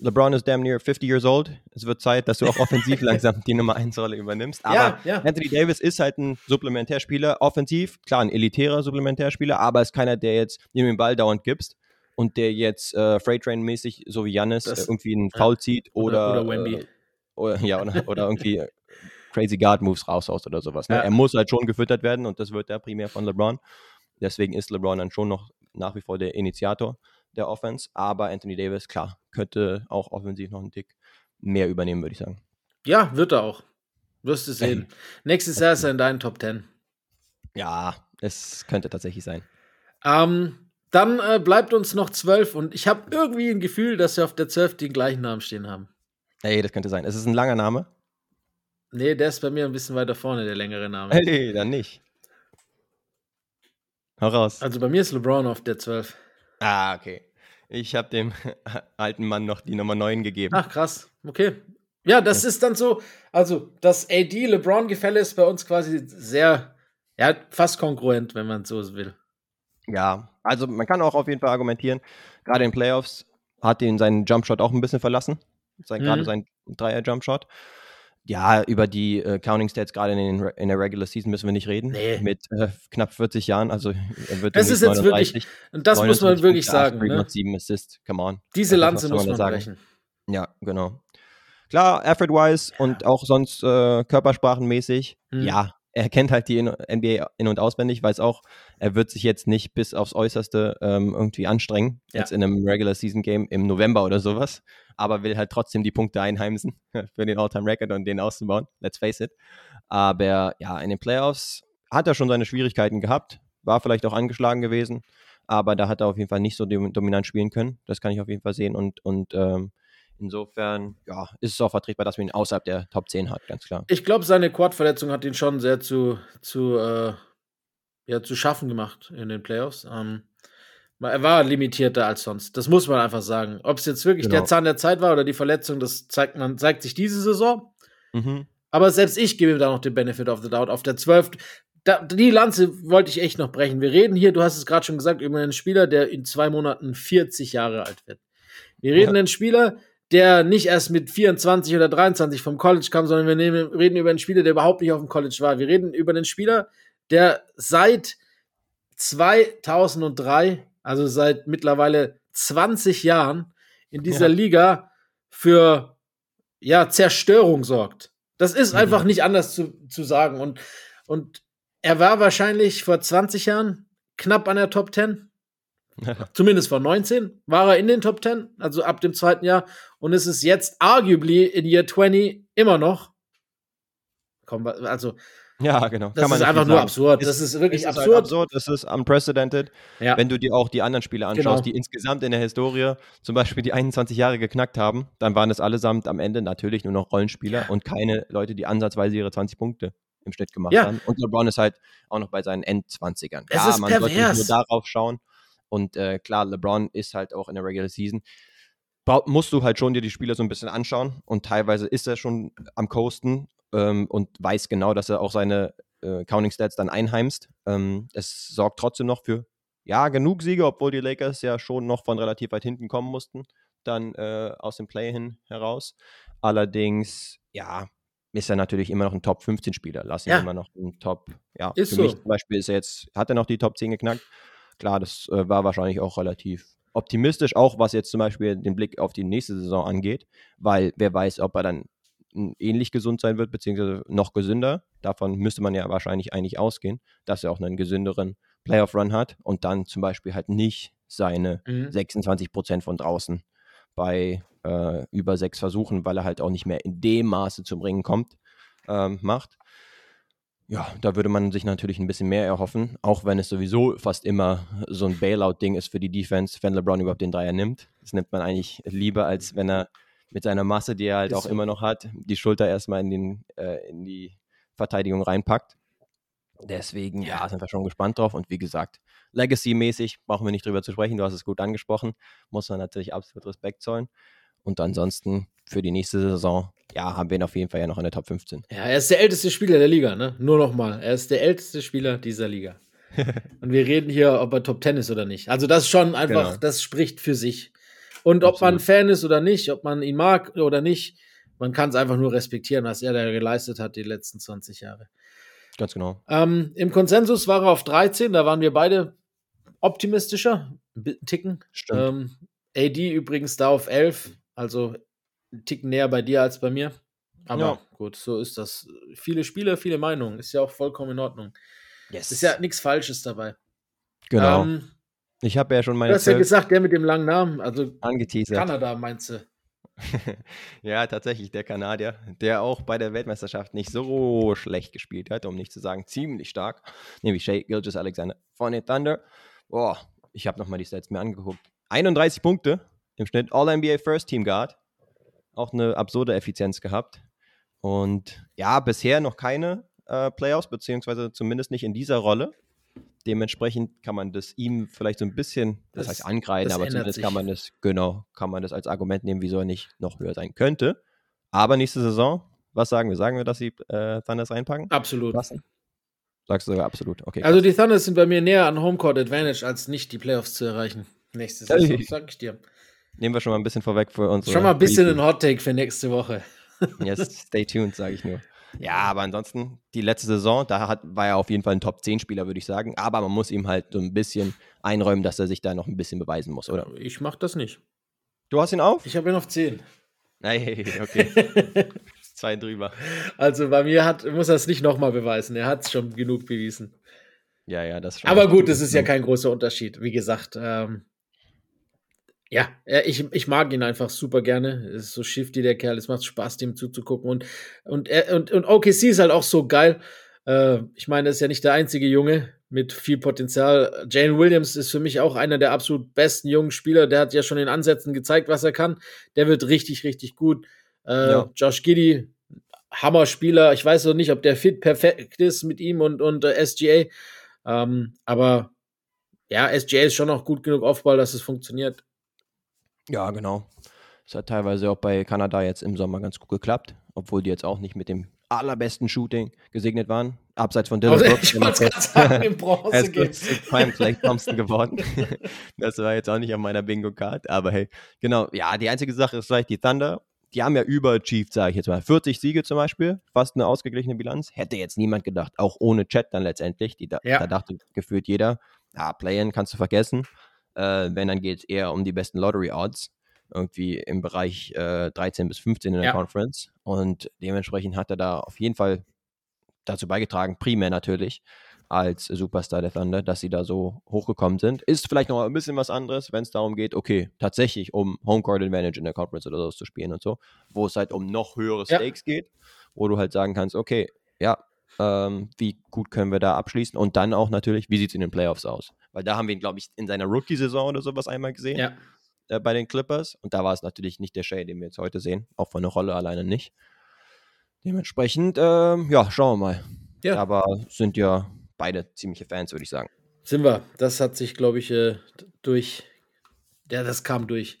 LeBron is damn near 50 years old. Es wird Zeit, dass du auch offensiv langsam die Nummer 1 Rolle übernimmst. Aber Ja, ja. Anthony Davis ist halt ein Supplementärspieler, offensiv, klar, ein elitärer Supplementärspieler, aber ist keiner, der jetzt ihm den Ball dauernd gibst und der jetzt äh, Freight Train-mäßig, so wie Janis, äh, irgendwie einen ja. Foul zieht Oder- oder, oder Wemby. Äh, oder, ja, oder, oder irgendwie äh, crazy Guard Moves raushaust oder sowas. Ne? Ja. Er muss halt schon gefüttert werden und das wird ja primär von LeBron. Deswegen ist LeBron dann schon noch nach wie vor der Initiator der Offense. Aber Anthony Davis, klar, könnte auch offensiv noch einen Tick mehr übernehmen, würde ich sagen. Ja, wird er auch. Wirst du sehen. Nächstes Jahr ist er in deinen Top 10. Ja, es könnte tatsächlich sein. Ähm, dann äh, bleibt uns noch 12 und ich habe irgendwie ein Gefühl, dass wir auf der 12 den gleichen Namen stehen haben. Ey, das könnte sein. Es ist ein langer Name. Nee, der ist bei mir ein bisschen weiter vorne, der längere Name. Hey, dann nicht. Hau raus. Also bei mir ist LeBron auf der 12. Ah, okay. Ich habe dem alten Mann noch die Nummer 9 gegeben. Ach, krass. Okay. Ja, das ist dann so, also das AD-LeBron-Gefälle ist bei uns quasi sehr, ja, fast konkurrent, wenn man so will. Ja, also man kann auch auf jeden Fall argumentieren, gerade in Playoffs hat ihn seinen Jumpshot auch ein bisschen verlassen. Sein, Mhm. Gerade sein Dreier-Jumpshot. Ja, über die äh, Counting Stats gerade in, in der Regular Season müssen wir nicht reden. Nee. Mit äh, knapp 40 Jahren, also er wird Das ist jetzt wirklich, 39, und das muss man 29 wirklich sagen, ne? Rebounds, sieben Assists, come on. Diese Was Lanze muss man brechen. Ja, genau. Klar, effort-wise und auch sonst äh, körpersprachenmäßig. Mhm. Ja, er kennt halt die NBA in- und auswendig, weiß auch, er wird sich jetzt nicht bis aufs Äußerste ähm, irgendwie anstrengen, Ja. jetzt in einem Regular Season Game im November oder sowas, aber will halt trotzdem die Punkte einheimsen für den All-Time Record und den auszubauen. Let's face it. Aber ja, in den Playoffs hat er schon seine Schwierigkeiten gehabt, war vielleicht auch angeschlagen gewesen, aber da hat er auf jeden Fall nicht so dom- dominant spielen können. Das kann ich auf jeden Fall sehen und, und ähm, insofern ja, ist es auch vertretbar, dass man ihn außerhalb der Top 10 hat, ganz klar. Ich glaube, seine Quad-Verletzung hat ihn schon sehr zu, zu, äh, ja, zu schaffen gemacht in den Playoffs. Ähm, er war limitierter als sonst. Das muss man einfach sagen. Ob es jetzt wirklich Genau. der Zahn der Zeit war oder die Verletzung, das zeigt, man, zeigt sich diese Saison. Mhm. Aber selbst ich gebe ihm da noch den Benefit of the Doubt. Auf der 12. Da, die Lanze wollte ich echt noch brechen. Wir reden hier, du hast es gerade schon gesagt, über einen Spieler, der in zwei Monaten 40 Jahre alt wird. Wir reden Ja. über einen Spieler, der nicht erst mit 24 oder 23 vom College kam, sondern wir nehmen, reden über einen Spieler, der überhaupt nicht auf dem College war. Wir reden über einen Spieler, der seit 2003, also seit mittlerweile 20 Jahren in dieser Ja. Liga für ja, Zerstörung sorgt. Das ist Mhm. einfach nicht anders zu, zu sagen. Und, und er war wahrscheinlich vor 20 Jahren knapp an der Top 10. Zumindest vor 19 war er in den Top 10, also ab dem zweiten Jahr. Und es ist jetzt arguably in Year 20 immer noch. Komm, also, Ja, genau. das ist einfach nur absurd. Es- Das ist wirklich es ist halt absurd. absurd. Das ist unprecedented. Ja. Wenn du dir auch die anderen Spiele anschaust, Genau. die insgesamt in der Historie zum Beispiel die 21 Jahre geknackt haben, dann waren das allesamt am Ende natürlich nur noch Rollenspieler und keine Leute, die ansatzweise ihre 20 Punkte im Schnitt gemacht Ja. haben. Und LeBron ist halt auch noch bei seinen Endzwanzigern. Es Ja, ist man sollte nicht pervers. nur darauf schauen. Und äh, klar, LeBron ist halt auch in der Regular Season. Musst du halt schon dir die Spieler so ein bisschen anschauen und teilweise ist er schon am Coasten ähm, und weiß genau, dass er auch seine äh, Counting Stats dann einheimst. Ähm, es sorgt trotzdem noch für ja genug Siege, obwohl die Lakers ja schon noch von relativ weit hinten kommen mussten, dann äh, aus dem Play hin heraus. Allerdings, ja, ist er natürlich immer noch ein Top 15 Spieler. Lass ihn Ja. immer noch ein Top, ja, Ist für so. mich zum Beispiel ist er jetzt, hat er noch die Top 10 geknackt. Klar, das äh, war wahrscheinlich auch relativ optimistisch, auch was jetzt zum Beispiel den Blick auf die nächste Saison angeht, weil wer weiß, ob er dann ähnlich gesund sein wird, beziehungsweise noch gesünder. Davon müsste man ja wahrscheinlich eigentlich ausgehen, dass er auch einen gesünderen Playoff-Run hat und dann zum Beispiel halt nicht seine Mhm. 26 Prozent von draußen bei äh, über sechs Versuchen, weil er halt auch nicht mehr in dem Maße zum Ringen kommt. ähm, macht. Ja, da würde man sich natürlich ein bisschen mehr erhoffen, auch wenn es sowieso fast immer so ein Bailout-Ding ist für die Defense, wenn LeBron überhaupt den Dreier nimmt. Das nimmt man eigentlich lieber, als wenn er mit seiner Masse, die er halt auch so. immer noch hat, die Schulter erstmal in, den, äh, in die Verteidigung reinpackt. Deswegen, ja. Sind wir schon gespannt drauf. Und wie gesagt, Legacy-mäßig brauchen wir nicht drüber zu sprechen. Du hast es gut angesprochen. Muss man natürlich absolut Respekt zollen. Und ansonsten für die nächste Saison, ja, haben wir ihn auf jeden Fall ja noch in der Top 15. Ja, er ist der älteste Spieler der Liga, ne? Nur noch mal. Er ist der älteste Spieler dieser Liga. Und wir reden hier, ob er Top 10 ist oder nicht. Also das ist schon einfach, Genau. das spricht für sich. Und ob man Absolut. Fan ist oder nicht, ob man ihn mag oder nicht, man kann es einfach nur respektieren, was er da geleistet hat die letzten 20 Jahre. Ganz genau. Ähm, Im Konsensus war er auf 13, da waren wir beide optimistischer, Ticken. Stimmt. Ähm, AD übrigens da auf 11, also ein Ticken näher bei dir als bei mir. Aber Ja. gut, so ist das. Viele Spieler, viele Meinungen, ist ja auch vollkommen in Ordnung. yes. Ist ja nichts Falsches dabei. genau. Ähm, ich habe ja schon du meine hast ja gesagt, der mit dem langen Namen, also angeteasert. Kanada meinst du. ja, tatsächlich, der Kanadier, der auch bei der Weltmeisterschaft nicht so schlecht gespielt hat, um nicht zu sagen ziemlich stark, nämlich Shea Gilgis Alexander von den Thunder. Boah, ich habe nochmal die Stats mir angeguckt. 31 Punkte im Schnitt, All-NBA First Team Guard. Auch eine absurde Effizienz gehabt. Und ja, bisher noch keine äh, Playoffs, beziehungsweise zumindest nicht in dieser Rolle. Dementsprechend kann man das ihm vielleicht so ein bisschen, das, Das- heißt angreifen, aber zumindest kann sich. man das, genau, kann man das als Argument nehmen, wieso er nicht noch höher sein könnte. Aber nächste Saison, was sagen wir? Sagen wir, dass sie äh, Thunders reinpacken? Absolut. Lassen? Sagst du sogar absolut. Okay. Also die Thunder sind bei mir näher an Homecourt Advantage, als nicht die Playoffs zu erreichen. Nächste Saison, sag ich dir. Nehmen wir schon mal ein bisschen vorweg für uns. Schon mal ein bisschen ein Hot Take für nächste Woche. Yes, stay tuned, sage ich nur. Ja, aber ansonsten, die letzte Saison, da hat, war er auf jeden Fall ein Top-10-Spieler, würde ich sagen. Aber man muss ihm halt so ein bisschen einräumen, dass er sich da noch ein bisschen beweisen muss, oder? Ich mach das nicht. Du hast ihn auf? Ich habe ihn auf 10. Nein, okay. Zwei drüber. Also bei mir hat, muss er es nicht nochmal beweisen. Er hat es schon genug bewiesen. Ja, ja, das schon. Aber gut, es ist ja kein großer Unterschied. Wie gesagt, ähm, ja, er- ich, ich mag ihn einfach super gerne. Es ist so shifty, der Kerl. Es macht Spaß, dem zuzugucken. Und, und, und, und OKC ist halt auch so geil. Äh, ich meine, er ist ja nicht der einzige Junge mit viel Potenzial. Jane Williams ist für mich auch einer der absolut besten jungen Spieler. Der hat ja schon in Ansätzen gezeigt, was er kann. Der wird richtig, richtig gut. Äh, Ja. Josh Giddy, Hammer-Spieler. Ich weiß noch nicht, ob der fit perfekt ist mit ihm und, und äh, SGA. Ähm, aber ja, SGA ist schon noch gut genug Aufball, dass es funktioniert. Ja, genau. Es hat teilweise auch bei Kanada jetzt im Sommer ganz gut geklappt, obwohl die jetzt auch nicht mit dem allerbesten Shooting gesegnet waren. Abseits von Dylan Also, Brooks. ich wollte gerade sagen, im Bronze Prime Clay Thompson geworden. das war jetzt auch nicht auf meiner Bingo-Card, aber hey, genau. Ja, die einzige Sache ist vielleicht die Thunder. Die haben ja überachieved, sage ich jetzt mal. 40 Siege zum Beispiel, fast eine ausgeglichene Bilanz. Hätte jetzt niemand gedacht, auch ohne Chat dann letztendlich. Die, da, Ja. da dachte gefühlt jeder, ja, Play-In kannst du vergessen. Äh, wenn, dann geht es eher um die besten Lottery-Odds. Irgendwie im Bereich äh, 13 bis 15 in der Ja. Conference. Und dementsprechend hat er da auf jeden Fall dazu beigetragen, primär natürlich, als Superstar der Thunder, dass sie da so hochgekommen sind. Ist vielleicht noch ein bisschen was anderes, wenn es darum geht, okay, tatsächlich um Homecourt Advantage in der Conference oder so zu spielen und so, wo es halt um noch höhere Ja. Stakes geht, wo du halt sagen kannst, okay, ja, ähm, wie gut können wir da abschließen und dann auch natürlich, wie sieht es in den Playoffs aus? Weil da haben wir ihn, glaube ich, in seiner Rookie-Saison oder sowas einmal gesehen Ja. äh, bei den Clippers. Und da war es natürlich nicht der Shay, den wir jetzt heute sehen. Auch von der Rolle alleine nicht. Dementsprechend, ähm, ja, schauen wir mal. Ja. Aber sind ja beide ziemliche Fans, würde ich sagen. Sind wir. Das hat sich, glaube ich, äh, durch. Ja, das kam durch.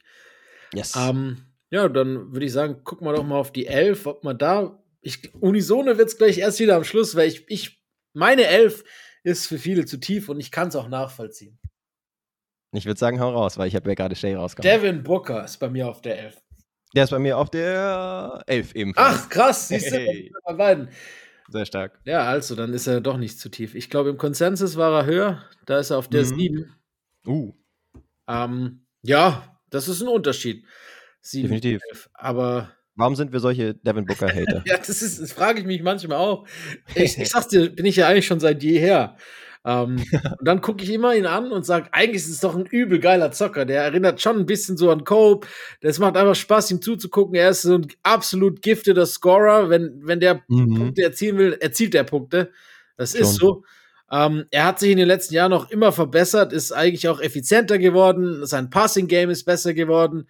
Yes. Ähm, ja, dann würde ich sagen, gucken wir doch mal auf die Elf, ob man da. Ich, Unisone wird es gleich erst wieder am Schluss, weil ich, ich meine Elf ist für viele zu tief und ich kann es auch nachvollziehen. ich würde sagen, hau raus, weil ich habe ja gerade Shay rausgekommen. Devin Booker ist bei mir auf der Elf. Der ist bei mir auf der 11 ebenfalls. Ach, krass, siehst du, Hey. bei beiden. Sehr stark. Ja, also, dann ist er doch nicht zu tief. Ich glaube, im Konsensus war er höher. Da ist er auf der Mhm. 7. Uh, Ähm, ja, das ist ein Unterschied. 7, Definitiv. 11. Aber warum sind wir solche Devin Booker-Hater? ja, das ist, das frage ich mich manchmal auch. Ich, ich sag's dir, bin ich ja eigentlich schon seit jeher. Ähm, und dann gucke ich immer ihn an und sage, eigentlich ist es doch ein übel geiler Zocker. Der erinnert schon ein bisschen so an Cope. Das macht einfach Spaß, ihm zuzugucken. Er ist so ein absolut giftiger Scorer. Wenn, wenn der mhm. Punkte erzielen will, erzielt er Punkte. Das schon. ist so. Ähm, er hat sich in den letzten Jahren noch immer verbessert, ist eigentlich auch effizienter geworden. Sein Passing-Game ist besser geworden.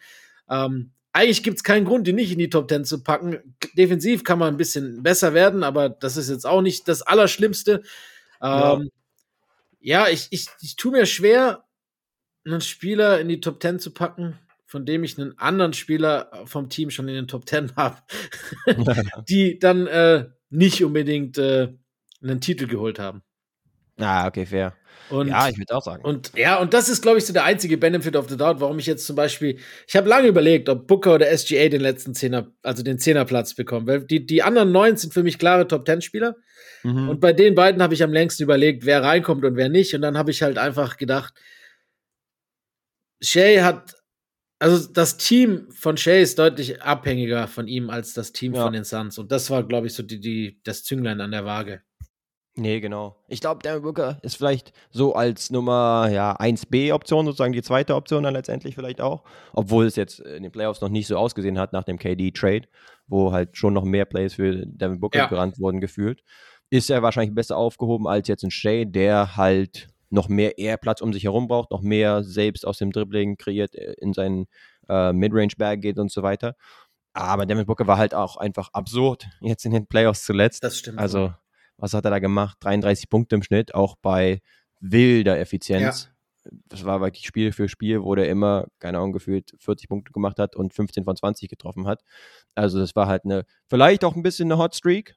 Ähm, eigentlich gibt es keinen Grund, ihn nicht in die Top 10 zu packen. Defensiv kann man ein bisschen besser werden, aber das ist jetzt auch nicht das Allerschlimmste. Ähm, ja, ja ich, ich, ich tue mir schwer, einen Spieler in die Top 10 zu packen, von dem ich einen anderen Spieler vom Team schon in den Top 10 habe, die dann äh, nicht unbedingt äh, einen Titel geholt haben. Ah, okay, fair. Und, ja, ich würde auch sagen. Und ja, und das ist, glaube ich, so der einzige Benefit of the Doubt, warum ich jetzt zum Beispiel, ich habe lange überlegt, ob Booker oder SGA den letzten Zehner, also den Zehnerplatz bekommen. Weil die, die anderen neun sind für mich klare Top Ten Spieler. Mhm. Und bei den beiden habe ich am längsten überlegt, wer reinkommt und wer nicht. Und dann habe ich halt einfach gedacht, Shay hat, also das Team von Shay ist deutlich abhängiger von ihm als das Team ja. von den Suns. Und das war, glaube ich, so die, die, das Zünglein an der Waage. Nee, genau. Ich glaube, Devin Booker ist vielleicht so als Nummer ja, 1B-Option, sozusagen die zweite Option dann letztendlich vielleicht auch. Obwohl es jetzt in den Playoffs noch nicht so ausgesehen hat nach dem KD-Trade, wo halt schon noch mehr Plays für Devin Booker ja. gerannt wurden gefühlt. Ist er wahrscheinlich besser aufgehoben als jetzt ein Shay, der halt noch mehr Airplatz um sich herum braucht, noch mehr selbst aus dem Dribbling kreiert, äh, in seinen äh, Midrange-Bag geht und so weiter. Aber Devin Booker war halt auch einfach absurd jetzt in den Playoffs zuletzt. Das stimmt. Also was hat er da gemacht? 33 Punkte im Schnitt, auch bei wilder Effizienz. Ja. Das war wirklich Spiel für Spiel, wo der immer, keine Ahnung, gefühlt 40 Punkte gemacht hat und 15 von 20 getroffen hat. Also das war halt eine, vielleicht auch ein bisschen eine Hot Streak,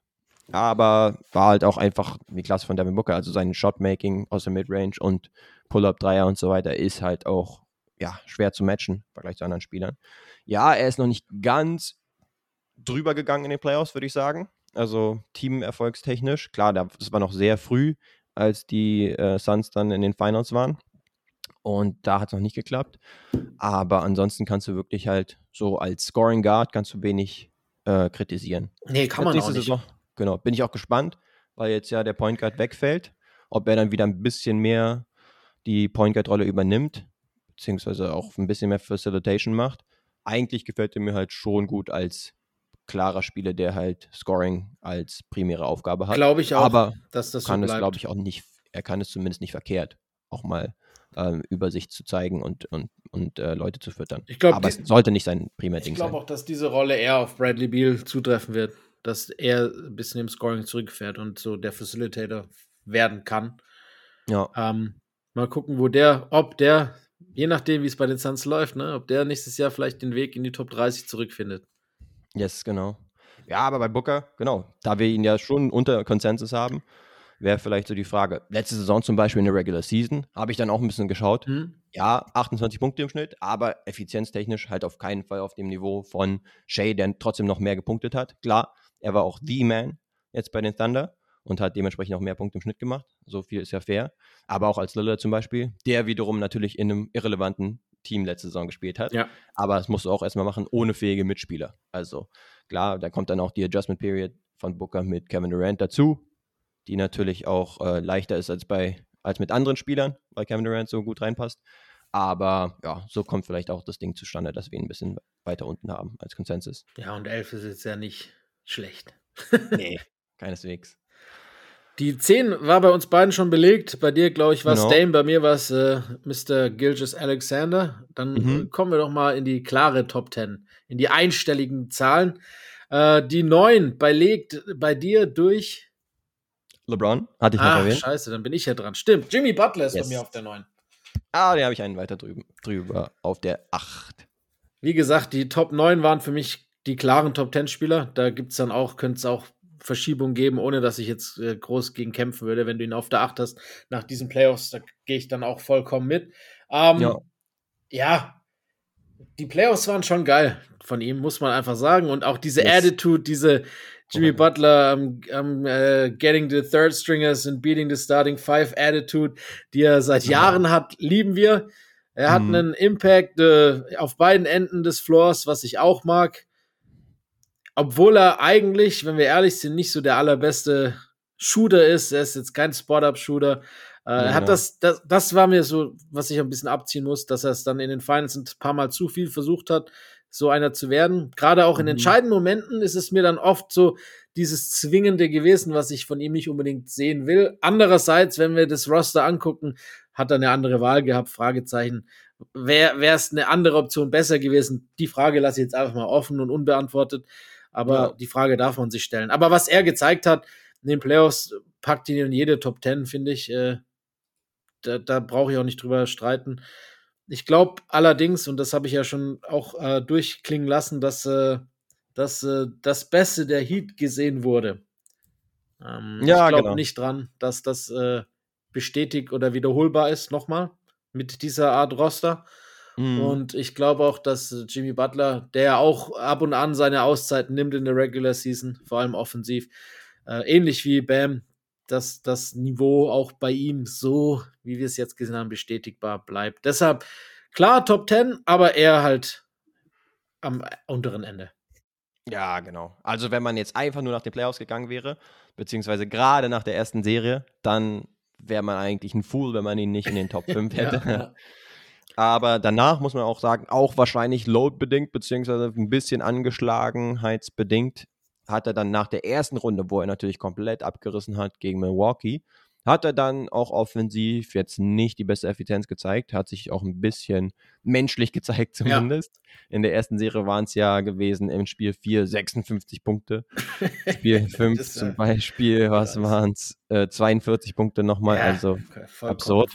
aber war halt auch einfach die Klasse von Devin Booker. Also sein Shotmaking aus der Midrange und Pull-Up-Dreier und so weiter ist halt auch ja, schwer zu matchen im Vergleich zu anderen Spielern. Ja, er ist noch nicht ganz drüber gegangen in den Playoffs, würde ich sagen also teamerfolgstechnisch. Klar, das war noch sehr früh, als die äh, Suns dann in den Finals waren. Und da hat es noch nicht geklappt. Aber ansonsten kannst du wirklich halt so als Scoring Guard kannst du wenig äh, kritisieren. Nee, kann man auch nicht. Saison, genau, bin ich auch gespannt, weil jetzt ja der Point Guard wegfällt, ob er dann wieder ein bisschen mehr die Point Guard Rolle übernimmt, beziehungsweise auch ein bisschen mehr Facilitation macht. Eigentlich gefällt er mir halt schon gut als klarer Spieler, der halt Scoring als primäre Aufgabe hat. Glaube ich auch, aber dass das kann so es, glaube ich, auch nicht, er kann es zumindest nicht verkehrt, auch mal ähm, Übersicht zu zeigen und, und, und äh, Leute zu füttern. Ich glaub, aber die, es sollte nicht sein primär Ding sein. Ich glaube auch, dass diese Rolle eher auf Bradley Beal zutreffen wird, dass er ein bisschen im Scoring zurückfährt und so der Facilitator werden kann. Ja. Ähm, mal gucken, wo der, ob der, je nachdem, wie es bei den Suns läuft, ne, ob der nächstes Jahr vielleicht den Weg in die Top 30 zurückfindet. Yes, genau. Ja, aber bei Booker, genau, da wir ihn ja schon unter Konsensus haben, wäre vielleicht so die Frage. Letzte Saison zum Beispiel in der Regular Season habe ich dann auch ein bisschen geschaut. Mhm. Ja, 28 Punkte im Schnitt, aber effizienztechnisch halt auf keinen Fall auf dem Niveau von Shay, der trotzdem noch mehr gepunktet hat. Klar, er war auch The Man jetzt bei den Thunder und hat dementsprechend auch mehr Punkte im Schnitt gemacht. So viel ist ja fair. Aber auch als Lillard zum Beispiel, der wiederum natürlich in einem irrelevanten Team letzte Saison gespielt hat. Ja. Aber das musst du auch erstmal machen ohne fähige Mitspieler. Also klar, da kommt dann auch die Adjustment Period von Booker mit Kevin Durant dazu, die natürlich auch äh, leichter ist als bei als mit anderen Spielern, weil Kevin Durant so gut reinpasst. Aber ja, so kommt vielleicht auch das Ding zustande, dass wir ihn ein bisschen weiter unten haben als Konsensus. Ja, und 11 ist jetzt ja nicht schlecht. nee, keineswegs. Die 10 war bei uns beiden schon belegt. Bei dir, glaube ich, war es genau. Dame, bei mir war es äh, Mr. Gilgis Alexander. Dann mhm. kommen wir doch mal in die klare Top 10, in die einstelligen Zahlen. Äh, die 9 belegt bei dir durch LeBron, hatte ich noch erwähnt. Scheiße, dann bin ich ja dran. Stimmt, Jimmy Butler ist yes. bei mir auf der 9. Ah, den habe ich einen weiter drüben, drüber auf der 8. Wie gesagt, die Top 9 waren für mich die klaren Top 10 Spieler. Da gibt es dann auch, könnte es auch Verschiebung geben, ohne dass ich jetzt äh, groß gegen kämpfen würde. Wenn du ihn auf der 8 hast, nach diesen Playoffs, da gehe ich dann auch vollkommen mit. Ähm, ja. ja, die Playoffs waren schon geil von ihm, muss man einfach sagen. Und auch diese yes. Attitude, diese Jimmy Butler um, um uh, getting the third stringers and beating the starting five Attitude, die er seit Jahren hat, lieben wir. Er hat mhm. einen Impact äh, auf beiden Enden des Floors, was ich auch mag obwohl er eigentlich, wenn wir ehrlich sind, nicht so der allerbeste Shooter ist. Er ist jetzt kein Spot-Up-Shooter. Äh, er hat genau. das, das, das war mir so, was ich ein bisschen abziehen muss, dass er es dann in den Finals ein paar Mal zu viel versucht hat, so einer zu werden. Gerade auch in Mhm. entscheidenden Momenten ist es mir dann oft so dieses Zwingende gewesen, was ich von ihm nicht unbedingt sehen will. Andererseits, wenn wir das Roster angucken, hat er eine andere Wahl gehabt, Fragezeichen. Wäre es eine andere Option besser gewesen? Die Frage lasse ich jetzt einfach mal offen und unbeantwortet. Aber Ja. die Frage darf man sich stellen. Aber was er gezeigt hat in den Playoffs, packt ihn in jede Top 10, finde ich. Äh, da, da brauche ich auch nicht drüber streiten. Ich glaube allerdings, und das habe ich ja schon auch äh, durchklingen lassen, dass, äh, dass äh, das Beste der Heat gesehen wurde. Ähm, Ja, ich glaube genau. nicht dran, dass das äh, bestätigt oder wiederholbar ist, nochmal mit dieser Art Roster. Mhm. Und ich glaube auch, dass äh, Jimmy Butler, der ja auch ab und an seine Auszeiten nimmt in der Regular Season, vor allem offensiv, äh, ähnlich wie Bam, dass das Niveau auch bei ihm so, wie wir es jetzt gesehen haben, bestätigbar bleibt. Deshalb klar Top 10, aber eher halt am unteren Ende. Ja, genau. Also wenn man jetzt einfach nur nach den Playoffs gegangen wäre, beziehungsweise gerade nach der ersten Serie, dann wäre man eigentlich ein Fool, wenn man ihn nicht in den Top 5 hätte. ja. Aber danach muss man auch sagen, auch wahrscheinlich loadbedingt, beziehungsweise ein bisschen angeschlagenheitsbedingt, hat er dann nach der ersten Runde, wo er natürlich komplett abgerissen hat gegen Milwaukee, hat er dann auch offensiv jetzt nicht die beste Effizienz gezeigt, hat sich auch ein bisschen menschlich gezeigt zumindest. In der ersten Serie waren es ja gewesen im Spiel 4 56 Punkte. Spiel 5 Das, zum äh, Beispiel, was waren es? Äh, 42 Punkte nochmal, Ja, also vollkommen- absurd.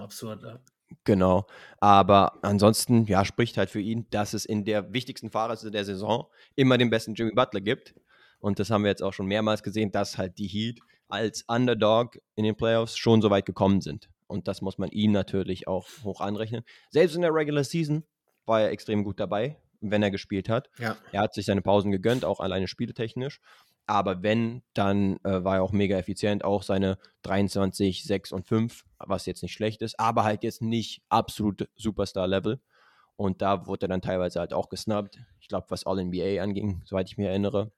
absurd. Ja. Genau. Aber ansonsten, ja, spricht halt für ihn, dass es in der wichtigsten Phase der Saison immer den besten Jimmy Butler gibt. Und das haben wir jetzt auch schon mehrmals gesehen, dass halt die Heat als Underdog in den Playoffs schon so weit gekommen sind. Und das muss man ihm natürlich auch hoch anrechnen. Selbst in der Regular Season war er extrem gut dabei, wenn er gespielt hat. Ja. Er hat sich seine Pausen gegönnt, auch alleine spieletechnisch. Aber wenn, dann äh, war er auch mega effizient. Auch seine 23, 6 und 5, was jetzt nicht schlecht ist, aber halt jetzt nicht absolut Superstar-Level. Und da wurde er dann teilweise halt auch gesnubbt. Ich glaube, was All-NBA anging, soweit ich mich erinnere.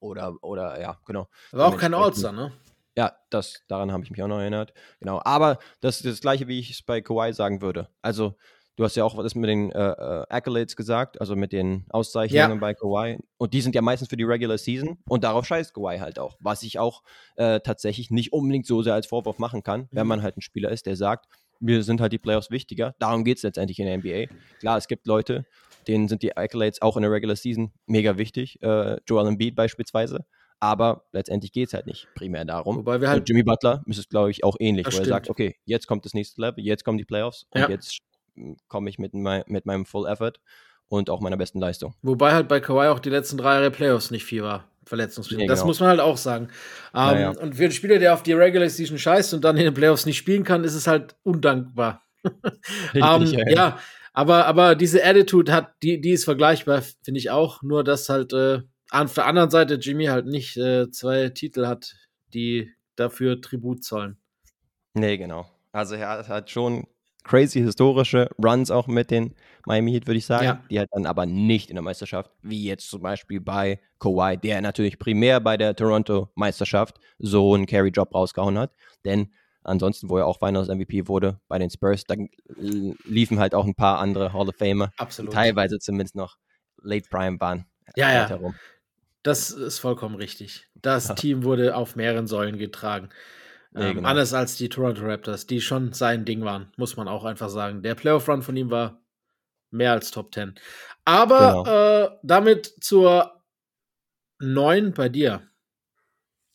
Oder, oder ja, genau. War auch kein All-Star, ne? Ja, das, daran habe ich mich auch noch erinnert. Genau. Aber das ist das Gleiche, wie ich es bei Kawhi sagen würde. Also, du hast ja auch das mit den äh, äh, Accolades gesagt, also mit den Auszeichnungen Ja. bei Kawhi. Und die sind ja meistens für die Regular Season. Und darauf scheißt Kawhi halt auch. Was ich auch äh, tatsächlich nicht unbedingt so sehr als Vorwurf machen kann, wenn Mhm. man halt ein Spieler ist, der sagt, mir sind halt die Playoffs wichtiger. Darum geht es letztendlich in der NBA. Klar, es gibt Leute, denen sind die Accolades auch in der Regular Season mega wichtig. Äh, Joel Embiid beispielsweise. Aber letztendlich geht es halt nicht primär darum. Wobei wir Und halt, Jimmy Butler ist es, glaube ich, auch ähnlich, wo er sagt, okay, jetzt kommt das nächste Level, jetzt kommen die Playoffs und Ja. jetzt komme ich mit, mei mit meinem Full Effort und auch meiner besten Leistung. wobei halt bei Kawhi auch die letzten drei Jahre Playoffs nicht viel war. Verletzungsbedingt. Nee, Das genau. muss man halt auch sagen. Ähm, Ja, ja. Und für einen Spieler, der auf die Regular Season scheißt und dann in den Playoffs nicht spielen kann, ist es halt undankbar. Ähm, ja, aber, aber diese Attitude hat, die, die ist vergleichbar, finde ich auch. Nur, dass halt äh, auf der anderen Seite Jimmy halt nicht äh, zwei Titel hat, die dafür Tribut zollen. Nee, genau. Also er hat schon crazy historische Runs auch mit den Miami Heat, würde ich sagen. Ja. Die halt dann aber nicht in der Meisterschaft, wie jetzt zum Beispiel bei Kawhi, der natürlich primär bei der Toronto-Meisterschaft so einen Carry-Job rausgehauen hat. Denn ansonsten, wo er auch Finals MVP wurde bei den Spurs, da liefen halt auch ein paar andere Hall of Famer, Absolut. teilweise zumindest noch Late Prime waren. Ja, ja. Herum. Das ist vollkommen richtig. Das. Team wurde auf mehreren Säulen getragen. Nee, ähm, genau. Anders als die Toronto Raptors, die schon sein Ding waren, muss man auch einfach sagen. Der Playoff-Run von ihm war mehr als Top 10. Aber Genau. äh, damit zur 9 bei dir.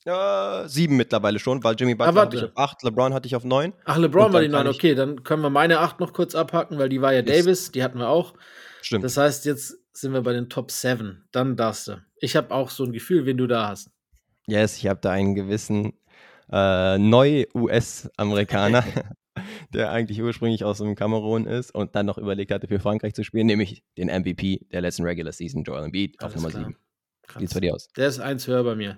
Äh, sieben mittlerweile schon, weil Jimmy Butler Ah, hatte ich auf acht, LeBron hatte ich auf neun. Ach, LeBron war die 9. kann ich- Okay, dann können wir meine 8 noch kurz abhacken, weil die war ja Yes. Davis, die hatten wir auch. Stimmt. Das heißt, jetzt sind wir bei den Top 7. Dann darfst du. Ich habe auch so ein Gefühl, wen du da hast. Yes, ich habe da einen gewissen äh, Neu-US-Amerikaner, der eigentlich ursprünglich aus dem Kamerun ist und dann noch überlegt hatte, für Frankreich zu spielen, nämlich den MVP der letzten Regular Season, Joel Embiid, auf Alles Nummer klar. 7. Krass. Wie sieht's bei dir aus? Der ist eins höher bei mir.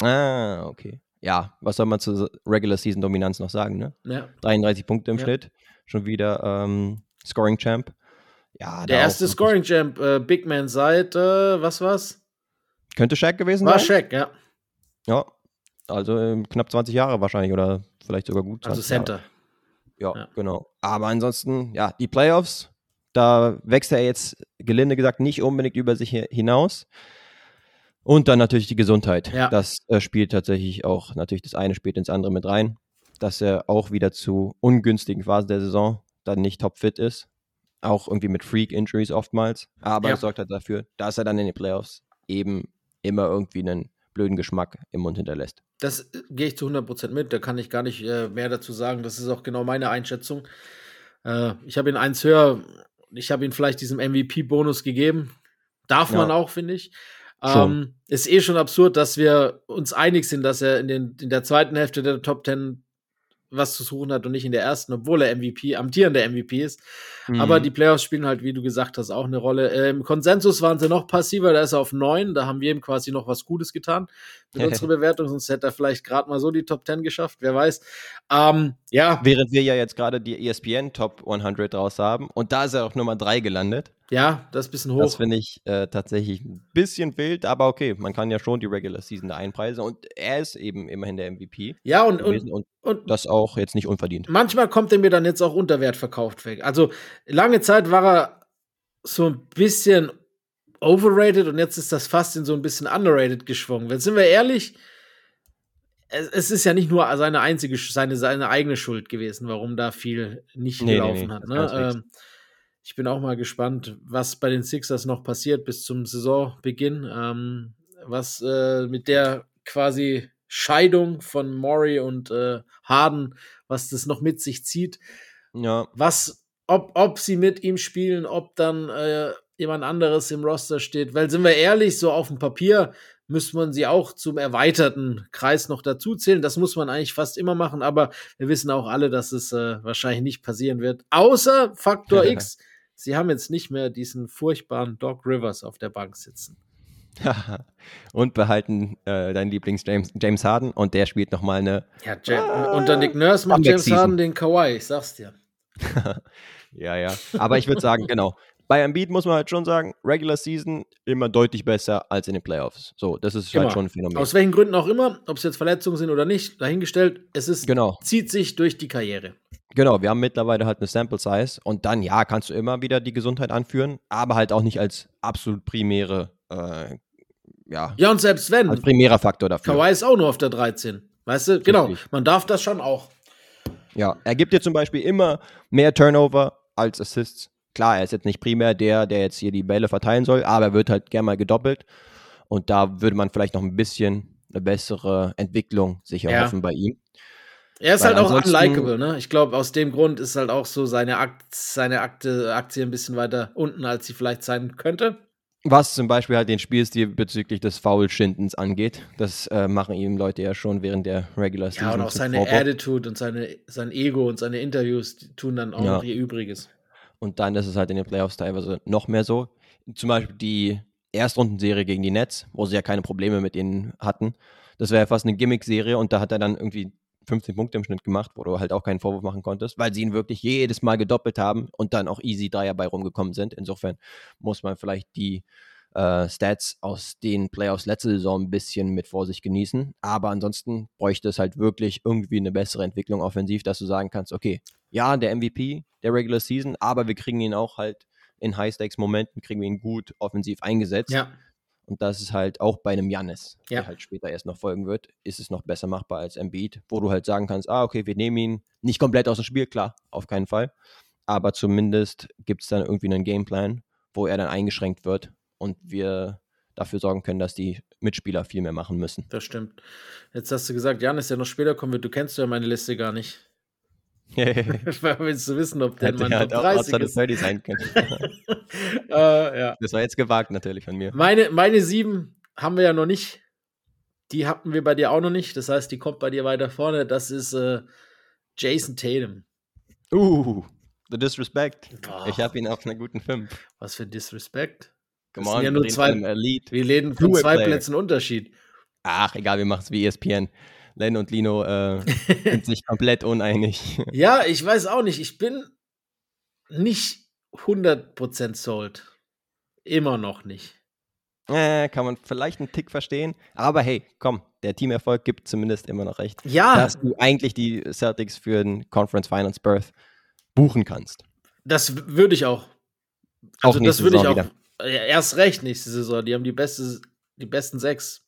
Ah, okay. Ja, was soll man zur Regular Season Dominanz noch sagen, ne? Ja. 33 Punkte im Ja. Schnitt, schon wieder ähm, Scoring Champ. Ja, Der erste Scoring Champ, äh, Big Man seit, äh, was war's? Könnte Shaq gewesen War sein? Shaq, ja. Ja. Also äh, knapp 20 Jahre wahrscheinlich oder vielleicht sogar gut 20 Also Center. Ja, ja, genau. Aber ansonsten, ja, die Playoffs, da wächst er jetzt, gelinde gesagt, nicht unbedingt über sich hinaus. Und dann natürlich die Gesundheit. Ja. Das äh, spielt tatsächlich auch, natürlich das eine spielt ins andere mit rein, dass er auch wieder zu ungünstigen Phasen der Saison dann nicht topfit ist. Auch irgendwie mit Freak-Injuries oftmals. Aber ja. das sorgt halt dafür, dass er dann in den Playoffs eben immer irgendwie einen blöden Geschmack im Mund hinterlässt. Das äh, gehe ich zu 100% mit. Da kann ich gar nicht äh, mehr dazu sagen. Das ist auch genau meine Einschätzung. Äh, ich habe ihn eins höher. Ich habe ihm vielleicht diesen MVP-Bonus gegeben. Darf ja. man auch, finde ich. Ähm, ist eh schon absurd, dass wir uns einig sind, dass er in, den, in der zweiten Hälfte der Top 10 was zu suchen hat und nicht in der ersten, obwohl er MVP, amtierender MVP ist. Mhm. Aber die Playoffs spielen halt, wie du gesagt hast, auch eine Rolle. Äh, Im Konsensus waren sie noch passiver, da ist er auf neun, da haben wir ihm quasi noch was Gutes getan mit unserer Bewertung, sonst hätte er vielleicht gerade mal so die Top 10 geschafft, wer weiß. Ähm, ja. Während wir ja jetzt gerade die ESPN Top 100 raus haben und da ist er auf Nummer drei gelandet. Ja, das ist ein bisschen hoch. Das finde ich äh, tatsächlich ein bisschen wild, aber okay, man kann ja schon die Regular Season da einpreisen und er ist eben immerhin der MVP. Ja, und, und, und, und, das auch jetzt nicht unverdient. Manchmal kommt er mir dann jetzt auch unter Wert verkauft weg. Also lange Zeit war er so ein bisschen overrated und jetzt ist das fast in so ein bisschen underrated geschwungen. Wenn sind wir ehrlich, es, es, ist ja nicht nur seine einzige, seine, seine eigene Schuld gewesen, warum da viel nicht nee, gelaufen nee, nee, hat. Ne? Ich bin auch mal gespannt, was bei den Sixers noch passiert bis zum Saisonbeginn. Ähm, was äh, mit der quasi Scheidung von Maury und äh, Harden, was das noch mit sich zieht. Ja. Was, ob, ob sie mit ihm spielen, ob dann äh, jemand anderes im Roster steht. Weil, sind wir ehrlich, so auf dem Papier müsste man sie auch zum erweiterten Kreis noch dazu zählen. Das muss man eigentlich fast immer machen, aber wir wissen auch alle, dass es äh, wahrscheinlich nicht passieren wird. Außer Faktor X, sie haben jetzt nicht mehr diesen furchtbaren Doc Rivers auf der Bank sitzen. und behalten äh, deinen Lieblings James, James Harden und der spielt nochmal eine. Ja, Jam ah, unter Nick Nurse macht James Harden den Kawhi, ich sag's dir. ja, ja. Aber ich würde sagen, genau. Bei Embiid muss man halt schon sagen, Regular Season immer deutlich besser als in den Playoffs. So, das ist halt immer. halt schon ein Phänomen. Aus welchen Gründen auch immer, ob es jetzt Verletzungen sind oder nicht, dahingestellt, es ist, genau. zieht sich durch die Karriere. Genau, wir haben mittlerweile halt eine Sample Size und dann, ja, kannst du immer wieder die Gesundheit anführen, aber halt auch nicht als absolut primäre, äh, ja. Ja, und selbst wenn. Als primärer Faktor dafür. Kawhi ist auch nur auf der 13. Weißt du, genau, man darf das schon auch. Ja, er gibt dir zum Beispiel immer mehr Turnover als Assists. Klar, er ist jetzt nicht primär der, der jetzt hier die Bälle verteilen soll, aber er wird halt gerne mal gedoppelt. Und da würde man vielleicht noch ein bisschen eine bessere Entwicklung sich erhoffen ja. bei ihm. Er ist Weil halt auch unlikable, ne? Ich glaube, aus dem Grund ist halt auch so seine, Akt, seine Akte, Aktie ein bisschen weiter unten, als sie vielleicht sein könnte. Was zum Beispiel halt den Spielstil bezüglich des Foul-Schindens angeht. Das äh, machen ihm Leute ja schon während der Regular Season. Ja, und auch seine Vorwurf. Attitude und seine, sein Ego und seine Interviews tun dann auch ja. noch ihr Übriges. Und dann ist es halt in den Playoffs teilweise noch mehr so. Zum Beispiel die Erstrundenserie gegen die Nets, wo sie ja keine Probleme mit ihnen hatten. Das wäre ja fast eine Gimmick-Serie und da hat er dann irgendwie 15 Punkte im Schnitt gemacht, wo du halt auch keinen Vorwurf machen konntest, weil sie ihn wirklich jedes Mal gedoppelt haben und dann auch easy Dreier bei rumgekommen sind. Insofern muss man vielleicht die äh, Stats aus den Playoffs letzte Saison ein bisschen mit Vorsicht genießen. Aber ansonsten bräuchte es halt wirklich irgendwie eine bessere Entwicklung offensiv, dass du sagen kannst, okay, ja, der MVP der Regular Season, aber wir kriegen ihn auch halt in High-Stakes-Momenten, kriegen wir ihn gut offensiv eingesetzt. Ja. Und das ist halt auch bei einem Jannis, ja. der halt später erst noch folgen wird, ist es noch besser machbar als Embiid, wo du halt sagen kannst, ah, okay, wir nehmen ihn nicht komplett aus dem Spiel, klar, auf keinen Fall. Aber zumindest gibt es dann irgendwie einen Gameplan, wo er dann eingeschränkt wird und wir dafür sorgen können, dass die Mitspieler viel mehr machen müssen. Das stimmt. Jetzt hast du gesagt, Janis, der noch später kommen wird. Du kennst ja meine Liste gar nicht. Willst du wissen, ob der Mann halt 30 auch ist? sein können. äh, ja. Das war jetzt gewagt natürlich von mir. Meine, meine sieben haben wir ja noch nicht. Die hatten wir bei dir auch noch nicht. Das heißt, die kommt bei dir weiter vorne. Das ist äh, Jason Tatum. Uh, the Disrespect. Oh. Ich habe ihn auf einer guten 5. Was für Disrespect? Come on, ja nur zwei, wir reden von zwei Player. Plätzen Unterschied. Ach, egal, wir machen es wie ESPN. Len und Lino äh, sind sich komplett uneinig. Ja, ich weiß auch nicht. Ich bin nicht 100% sold. Immer noch nicht. Äh, kann man vielleicht einen Tick verstehen. Aber hey, komm, der Teamerfolg gibt zumindest immer noch recht. Ja. Dass du eigentlich die Celtics für den Conference Finals Berth buchen kannst. Das würde ich auch. Also, das würde ich auch. Wieder. Erst recht nächste Saison. Die haben die, beste, die besten sechs.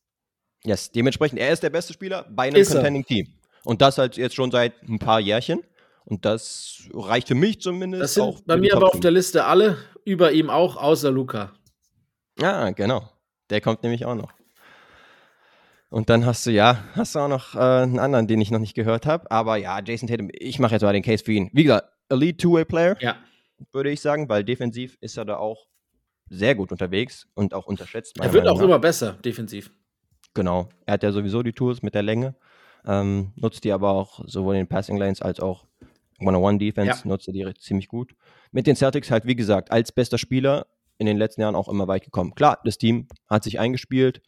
Yes, dementsprechend, er ist der beste Spieler bei einem ist Contending Team. Und das halt jetzt schon seit ein paar Jährchen. Und das reicht für mich zumindest. Das sind bei mir aber auf der Liste alle, über ihm auch, außer Luca. Ja, genau. Der kommt nämlich auch noch. Und dann hast du ja, hast du auch noch äh, einen anderen, den ich noch nicht gehört habe. Aber ja, Jason Tatum, ich mache jetzt mal den Case für ihn. Wie gesagt, Elite Two-Way-Player, ja. würde ich sagen, weil defensiv ist er da auch sehr gut unterwegs und auch unterschätzt. Er wird auch immer besser, defensiv. Genau. Er hat ja sowieso die Tools mit der Länge, ähm, nutzt die aber auch sowohl in den Passing Lanes als auch One-on-One-Defense, ja. nutzt er die ziemlich gut. Mit den Celtics halt, wie gesagt, als bester Spieler in den letzten Jahren auch immer weit gekommen. Klar, das Team hat sich eingespielt.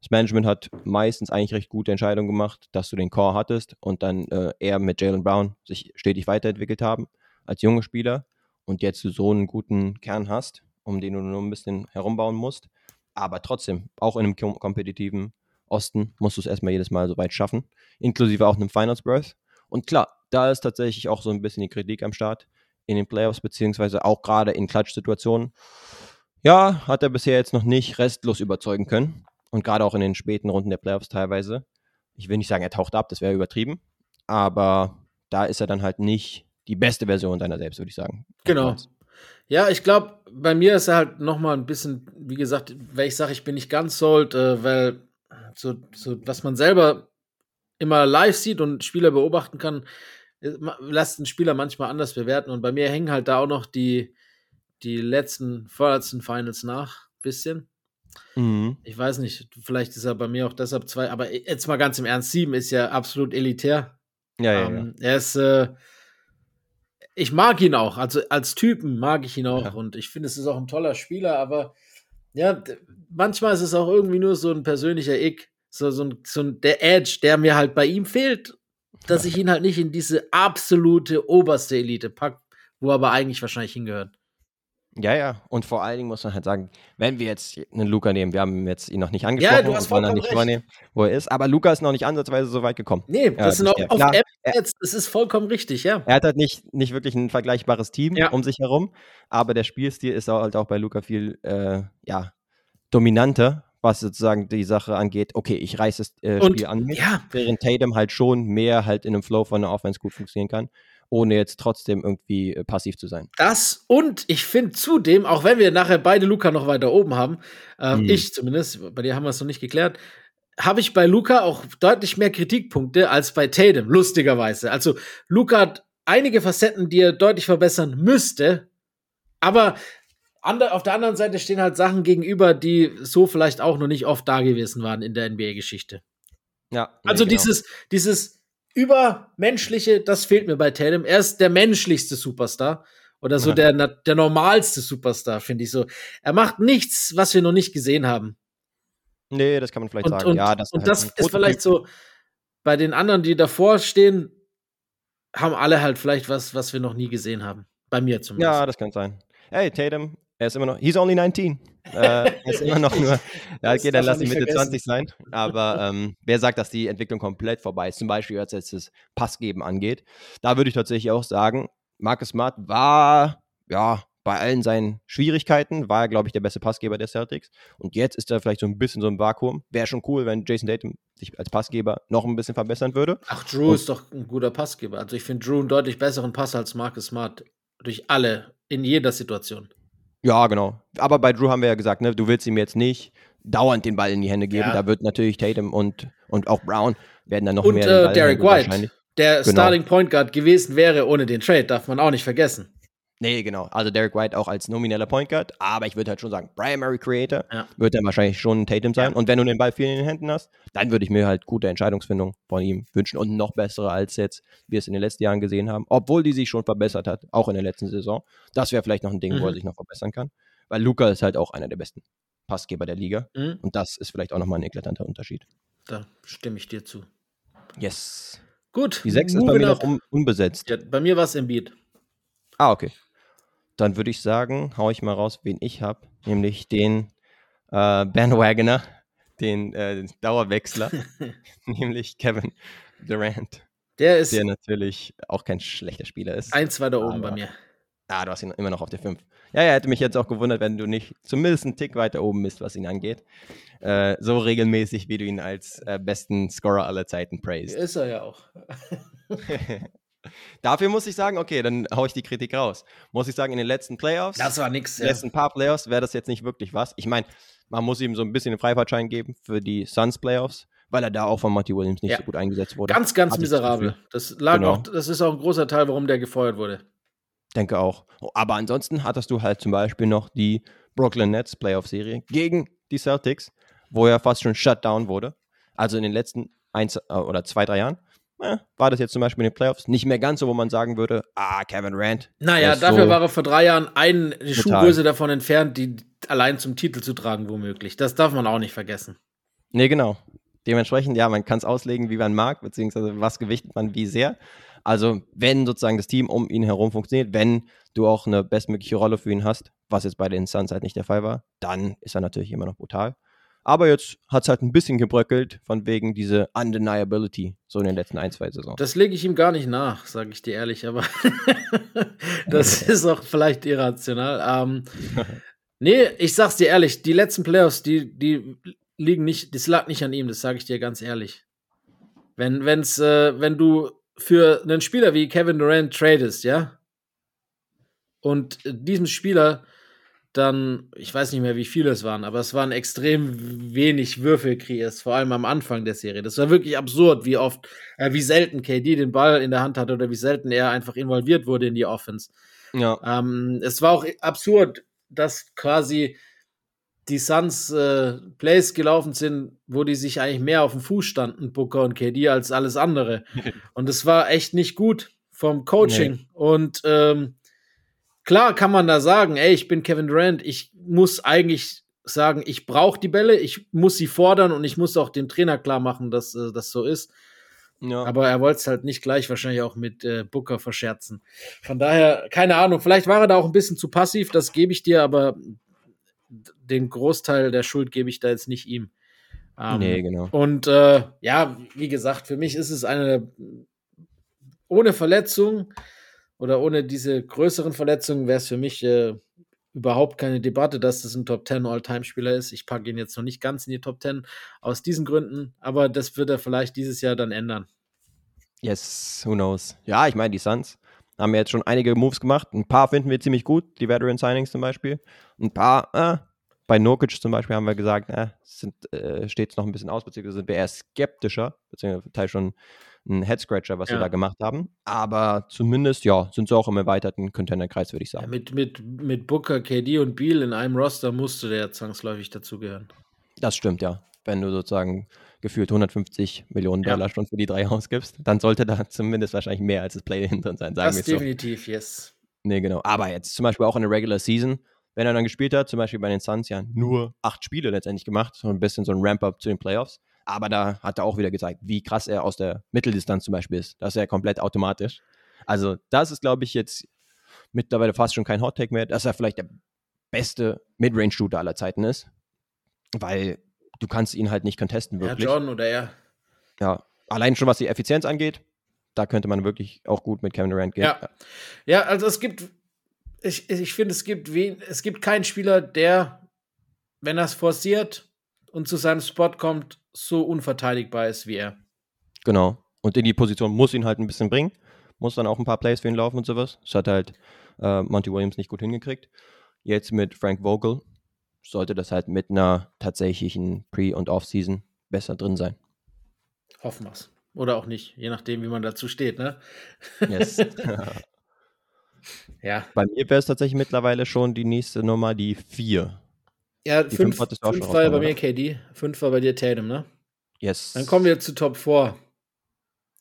Das Management hat meistens eigentlich recht gute Entscheidungen gemacht, dass du den Core hattest und dann äh, er mit Jalen Brown sich stetig weiterentwickelt haben als junge Spieler und jetzt du so einen guten Kern hast, um den du nur ein bisschen herumbauen musst. Aber trotzdem, auch in einem kom kompetitiven Osten musst du es erstmal jedes Mal so weit schaffen, inklusive auch einem Finals Birth. Und klar, da ist tatsächlich auch so ein bisschen die Kritik am Start in den Playoffs, beziehungsweise auch gerade in Klatsch-Situationen. Ja, hat er bisher jetzt noch nicht restlos überzeugen können. Und gerade auch in den späten Runden der Playoffs teilweise. Ich will nicht sagen, er taucht ab, das wäre übertrieben. Aber da ist er dann halt nicht die beste Version deiner selbst, würde ich sagen. Genau. Ja, ich glaube, bei mir ist er halt noch mal ein bisschen, wie gesagt, weil ich sage, ich bin nicht ganz sold, äh, weil so, so, was man selber immer live sieht und Spieler beobachten kann, äh, lässt einen Spieler manchmal anders bewerten. Und bei mir hängen halt da auch noch die, die letzten, vorletzten Finals nach, bisschen. Mhm. Ich weiß nicht, vielleicht ist er bei mir auch deshalb zwei, aber jetzt mal ganz im Ernst, sieben ist ja absolut elitär. Ja, ja, ähm, ja. Er ist, äh, ich mag ihn auch, also als Typen mag ich ihn auch ja. und ich finde, es ist auch ein toller Spieler, aber ja, manchmal ist es auch irgendwie nur so ein persönlicher Ick, so, so, ein, so ein, der Edge, der mir halt bei ihm fehlt, dass ich ihn halt nicht in diese absolute oberste Elite packe, wo er aber eigentlich wahrscheinlich hingehört. Ja, ja. Und vor allen Dingen muss man halt sagen, wenn wir jetzt einen Luca nehmen, wir haben jetzt ihn noch nicht angesprochen, ja, du hast wollen nicht übernehmen, wo er ist, aber Luca ist noch nicht ansatzweise so weit gekommen. Nee, das ist noch auf Klar, App jetzt, das ist vollkommen richtig, ja. Er hat halt nicht, nicht wirklich ein vergleichbares Team ja. um sich herum, aber der Spielstil ist halt auch bei Luca viel äh, ja, dominanter, was sozusagen die Sache angeht, okay, ich reiße das äh, Spiel an mich, ja. während Tatum halt schon mehr halt in einem Flow von der Offense gut funktionieren kann ohne jetzt trotzdem irgendwie äh, passiv zu sein. Das und ich finde zudem, auch wenn wir nachher beide Luca noch weiter oben haben, äh, hm. ich zumindest, bei dir haben wir es noch nicht geklärt, habe ich bei Luca auch deutlich mehr Kritikpunkte als bei Tatum, lustigerweise. Also Luca hat einige Facetten, die er deutlich verbessern müsste, aber auf der anderen Seite stehen halt Sachen gegenüber, die so vielleicht auch noch nicht oft da gewesen waren in der NBA-Geschichte. Ja. Nee, also genau. dieses, dieses Übermenschliche, das fehlt mir bei Tatum. Er ist der menschlichste Superstar oder so ja. der, der normalste Superstar, finde ich so. Er macht nichts, was wir noch nicht gesehen haben. Nee, das kann man vielleicht und, sagen. Und, ja, das, und halt das ist vielleicht so, bei den anderen, die davor stehen, haben alle halt vielleicht was, was wir noch nie gesehen haben. Bei mir zumindest. Ja, das kann sein. Hey, Tatum, er ist immer noch, he's only 19. äh, er ist immer noch nur, ja, okay, dann lass ihn Mitte vergessen. 20 sein. Aber ähm, wer sagt, dass die Entwicklung komplett vorbei ist? Zum Beispiel, was jetzt das Passgeben angeht. Da würde ich tatsächlich auch sagen, Marcus Smart war, ja, bei allen seinen Schwierigkeiten war er, glaube ich, der beste Passgeber der Celtics. Und jetzt ist er vielleicht so ein bisschen so ein Vakuum. Wäre schon cool, wenn Jason Tatum sich als Passgeber noch ein bisschen verbessern würde. Ach, Drew Und ist doch ein guter Passgeber. Also ich finde Drew einen deutlich besseren Pass als Marcus Smart. Durch alle, in jeder Situation. Ja, genau. Aber bei Drew haben wir ja gesagt, ne, du willst ihm jetzt nicht dauernd den Ball in die Hände geben. Ja. Da wird natürlich Tatum und, und auch Brown werden dann noch und, mehr. Und äh, Derek White, der genau. Starting Point Guard gewesen wäre ohne den Trade, darf man auch nicht vergessen. Nee, genau. Also Derek White auch als nomineller Point Guard, aber ich würde halt schon sagen, Primary Creator ja. wird dann wahrscheinlich schon Tatum sein. Und wenn du den Ball viel in den Händen hast, dann würde ich mir halt gute Entscheidungsfindung von ihm wünschen und noch bessere als jetzt wir es in den letzten Jahren gesehen haben, obwohl die sich schon verbessert hat, auch in der letzten Saison. Das wäre vielleicht noch ein Ding, mhm. wo er mhm. sich noch verbessern kann, weil Luca ist halt auch einer der besten Passgeber der Liga mhm. und das ist vielleicht auch nochmal ein eklatanter Unterschied. Da stimme ich dir zu. Yes. Gut. Die 6 ist bei mir noch un unbesetzt. Ja, bei mir war es Embiid. Ah, okay. Dann würde ich sagen, hau ich mal raus, wen ich habe, nämlich den äh, Bandwagoner, den äh, Dauerwechsler, nämlich Kevin Durant. Der ist der natürlich auch kein schlechter Spieler ist. eins weiter oben Aber- bei mir. Ah, du hast ihn immer noch auf der 5. Ja, ja, hätte mich jetzt auch gewundert, wenn du nicht zumindest einen Tick weiter oben bist, was ihn angeht. Äh, so regelmäßig, wie du ihn als äh, besten Scorer aller Zeiten praised. Ist er ja auch. Dafür muss ich sagen, okay, dann hau ich die Kritik raus. Muss ich sagen, in den letzten Playoffs, Das war nix. Ja. letzten paar Playoffs, wäre das jetzt nicht wirklich was. Ich meine, man muss ihm so ein bisschen den Freifahrtschein geben für die Suns Playoffs, weil er da auch von Monty Williams nicht Ja. so gut eingesetzt wurde. Ganz, ganz das miserabel. Das lag Genau. auch, das ist auch ein großer Teil, warum der gefeuert wurde. Denke auch. Aber ansonsten hattest du halt zum Beispiel noch die Brooklyn Nets Playoff-Serie gegen die Celtics, wo er fast schon shut down wurde. Also in den letzten eins äh, oder zwei, drei Jahren äh, war das jetzt zum Beispiel in den Playoffs nicht mehr ganz so, wo man sagen würde, ah, Kevin Durant. Naja, dafür so, war er vor drei Jahren eine. Schuhgröße davon entfernt, die allein zum Titel zu tragen, womöglich. Das darf man auch nicht vergessen. Nee, genau. Dementsprechend, ja, man kann es auslegen, wie man mag, beziehungsweise was gewichtet man wie sehr. Also, wenn sozusagen das Team um ihn herum funktioniert, wenn du auch eine bestmögliche Rolle für ihn hast, was jetzt bei den Suns halt nicht der Fall war, dann ist er natürlich immer noch brutal. Aber jetzt hat es halt ein bisschen gebröckelt, von wegen diese Undeniability, so in den letzten ein, zwei Saisons. Das lege ich ihm gar nicht nach, sage ich dir ehrlich, aber das ist auch vielleicht irrational. Ähm, nee, ich sag's dir ehrlich, die letzten Playoffs, die, die liegen nicht, das lag nicht an ihm, das sage ich dir ganz ehrlich. Wenn, wenn's, äh, wenn du für einen Spieler wie Kevin Durant tradest, ja, und diesem Spieler dann, ich weiß nicht mehr, wie viele es waren, aber es waren extrem wenig Würfel kreierst, vor allem am Anfang der Serie. Das war wirklich absurd, wie oft, äh, wie selten KD den Ball in der Hand hatte oder wie selten er einfach involviert wurde in die Offense. ja, Ähm, es war auch absurd, dass quasi die Suns äh, Plays gelaufen sind, wo die sich eigentlich mehr auf dem Fuß standen, Booker und KD, als alles andere. Und es war echt nicht gut vom Coaching. Und ähm, klar kann man da sagen, ey, ich bin Kevin Durant, ich muss eigentlich sagen, ich brauche die Bälle, ich muss sie fordern und ich muss auch dem Trainer klar machen, dass äh, das so ist. ja. Aber er wollte es halt nicht gleich wahrscheinlich auch mit äh, Booker verscherzen. Von daher, keine Ahnung, vielleicht war er da auch ein bisschen zu passiv, das gebe ich dir, aber den Großteil der Schuld gebe ich da jetzt nicht ihm. Ähm, nee, genau. Und äh, ja, wie gesagt, für mich ist es eine ohne Verletzung oder ohne diese größeren Verletzungen wäre es für mich äh, überhaupt keine Debatte, dass das ein Top 10 All-Time-Spieler ist. Ich packe ihn jetzt noch nicht ganz in die Top 10 aus diesen Gründen, aber das wird er vielleicht dieses Jahr dann ändern. Yes, who knows. Ja, ich meine, die Suns haben jetzt schon einige Moves gemacht. Ein paar finden wir ziemlich gut, die Veteran Signings zum Beispiel. Ein paar, äh, bei Nurkic zum Beispiel haben wir gesagt, äh, äh, steht es noch ein bisschen aus, beziehungsweise sind wir eher skeptischer, beziehungsweise Teil schon ein Head-Scratcher, was wir Ja. da gemacht haben. Aber zumindest, ja, sind sie auch im erweiterten Contender-Kreis, würde ich Ja, sagen. mit, mit, mit Booker, KD und Beal in einem Roster musste der zwangsläufig dazugehören. Das stimmt, ja. Wenn du sozusagen gefühlt 150 Millionen Ja. Dollar schon für die drei ausgibst, dann sollte da zumindest wahrscheinlich mehr als das Play hinter sein, sagen Das wir es so. definitiv, yes. Nee, genau. Aber jetzt zum Beispiel auch in der Regular Season, wenn er dann gespielt hat, zum Beispiel bei den Suns ja nur acht Spiele letztendlich gemacht, so ein bisschen so ein Ramp-up zu den Playoffs. Aber da hat er auch wieder gezeigt, wie krass er aus der Mitteldistanz zum Beispiel ist. Das ist ja komplett automatisch. Also, das ist, glaube ich, jetzt mittlerweile fast schon kein Hot-Take mehr, dass er vielleicht der beste Midrange-Shooter aller Zeiten ist. Weil du kannst ihn halt nicht contesten, Ja, wirklich. John oder er. Ja, allein schon was die Effizienz angeht, da könnte man wirklich auch gut mit Kevin Durant gehen. Ja. Ja, also es gibt, ich, ich finde, es gibt wen, es gibt keinen Spieler, der, wenn er es forciert und zu seinem Spot kommt, so unverteidigbar ist wie er. Genau. Und in die Position muss ihn halt ein bisschen bringen. Muss dann auch ein paar Plays für ihn laufen und sowas. Das hat halt äh, Monty Williams nicht gut hingekriegt. Jetzt mit Frank Vogel sollte das halt mit einer tatsächlichen Pre- und Off-Season besser drin sein. Hoffen wir's. Oder auch nicht, je nachdem, wie man dazu steht, ne? Yes. Ja. Bei mir wäre es tatsächlich mittlerweile schon die nächste Nummer, die 4. Ja, Die fünf, fünf fünf war ja bei mir KD, fünf war bei dir Tatum, ne? Yes. Dann kommen wir zu Top 4.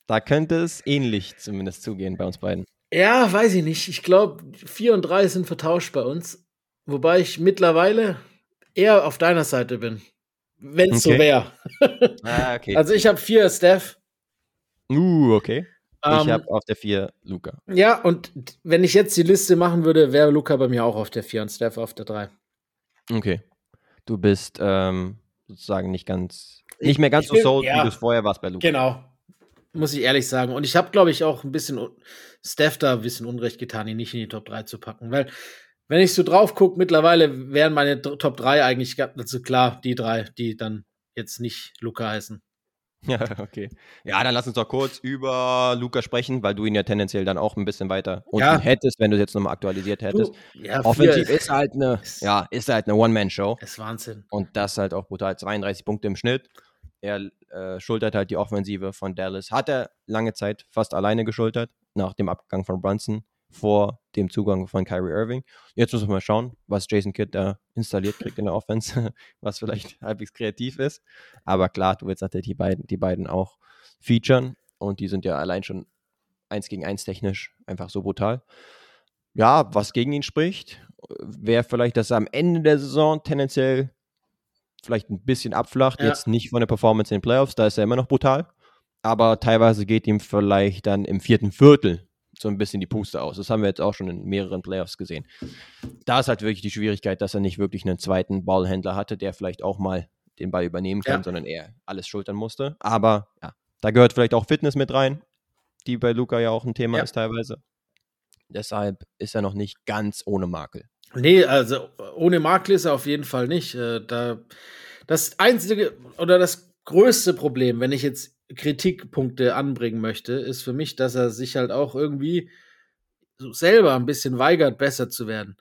Da könnte es ähnlich zumindest zugehen bei uns beiden. Ja, weiß ich nicht. Ich glaube, 4 und 3 sind vertauscht bei uns. Wobei ich mittlerweile eher auf deiner Seite bin. Wenn es so Okay. wäre. Ah, okay. Also ich habe 4 Steph. uh, okay. ich Ähm, habe auf der 4 Luca. ja, und wenn ich jetzt die Liste machen würde, wäre Luca bei mir auch auf der 4 und Steph auf der 3. Okay. Du bist ähm, sozusagen nicht ganz, nicht mehr ganz ich so sold, ja. wie du es vorher warst bei Luca. Genau. Muss ich ehrlich sagen. Und ich habe, glaube ich, auch ein bisschen Steph da ein bisschen Unrecht getan, ihn nicht in die Top 3 zu packen. Weil, wenn ich so drauf gucke, mittlerweile wären meine Top 3 eigentlich also klar, die drei, die dann jetzt nicht Luca heißen. Ja, okay. Ja, dann lass uns doch kurz über Luca sprechen, weil du ihn ja tendenziell dann auch ein bisschen weiter unten Ja. hättest, wenn du es jetzt nochmal aktualisiert hättest. Du, ja, Offensiv vier ist halt eine, ist- ja, ist halt eine One-Man-Show. ist Wahnsinn. Und das halt auch brutal. 32 Punkte im Schnitt. Er äh, schultert halt die Offensive von Dallas. Hat er lange Zeit fast alleine geschultert, nach dem Abgang von Brunson, vor dem Zugang von Kyrie Irving. Jetzt müssen wir mal schauen, was Jason Kidd da installiert kriegt in der Offense, was vielleicht halbwegs kreativ ist. Aber klar, du willst natürlich die beiden, die beiden auch featuren. Und die sind ja allein schon eins gegen eins technisch einfach so brutal. Ja, was gegen ihn spricht, wäre vielleicht, dass er am Ende der Saison tendenziell vielleicht ein bisschen abflacht. Ja. Jetzt nicht von der Performance in den Playoffs, da ist er immer noch brutal. Aber teilweise geht ihm vielleicht dann im vierten Viertel so ein bisschen die Puste aus. Das haben wir jetzt auch schon in mehreren Playoffs gesehen. Da ist halt wirklich die Schwierigkeit, dass er nicht wirklich einen zweiten Ballhändler hatte, der vielleicht auch mal den Ball übernehmen kann, Ja. sondern er alles schultern musste. Aber ja, da gehört vielleicht auch Fitness mit rein, die bei Luca ja auch ein Thema Ja. ist teilweise. Deshalb ist er noch nicht ganz ohne Makel. Nee, also ohne Makel ist er auf jeden Fall nicht. Äh, Da, das einzige oder das größte Problem, wenn ich jetzt Kritikpunkte anbringen möchte, ist für mich, dass er sich halt auch irgendwie selber ein bisschen weigert, besser zu werden.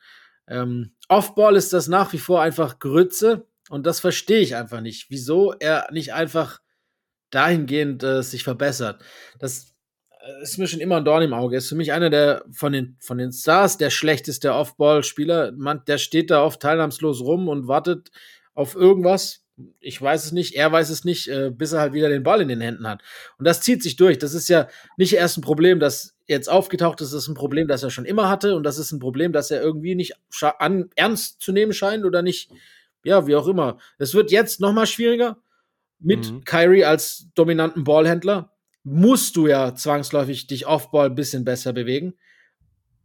Ähm, Offball ist das nach wie vor einfach Grütze und das verstehe ich einfach nicht. Wieso er nicht einfach dahingehend äh, sich verbessert. Das äh, ist mir schon immer ein Dorn im Auge. Ist für mich einer der von den, von den Stars der schlechteste Off-Ball-Spieler. Der steht da oft teilnahmslos rum und wartet auf irgendwas. Ich weiß es nicht, er weiß es nicht, äh, bis er halt wieder den Ball in den Händen hat. Und das zieht sich durch. Das ist ja nicht erst ein Problem, das jetzt aufgetaucht ist, das ist ein Problem, das er schon immer hatte. Und das ist ein Problem, das er irgendwie nicht an, ernst zu nehmen scheint oder nicht, ja, wie auch immer. Es wird jetzt noch mal schwieriger mit Mhm. Kyrie als dominanten Ballhändler musst du ja zwangsläufig dich Offball ein bisschen besser bewegen.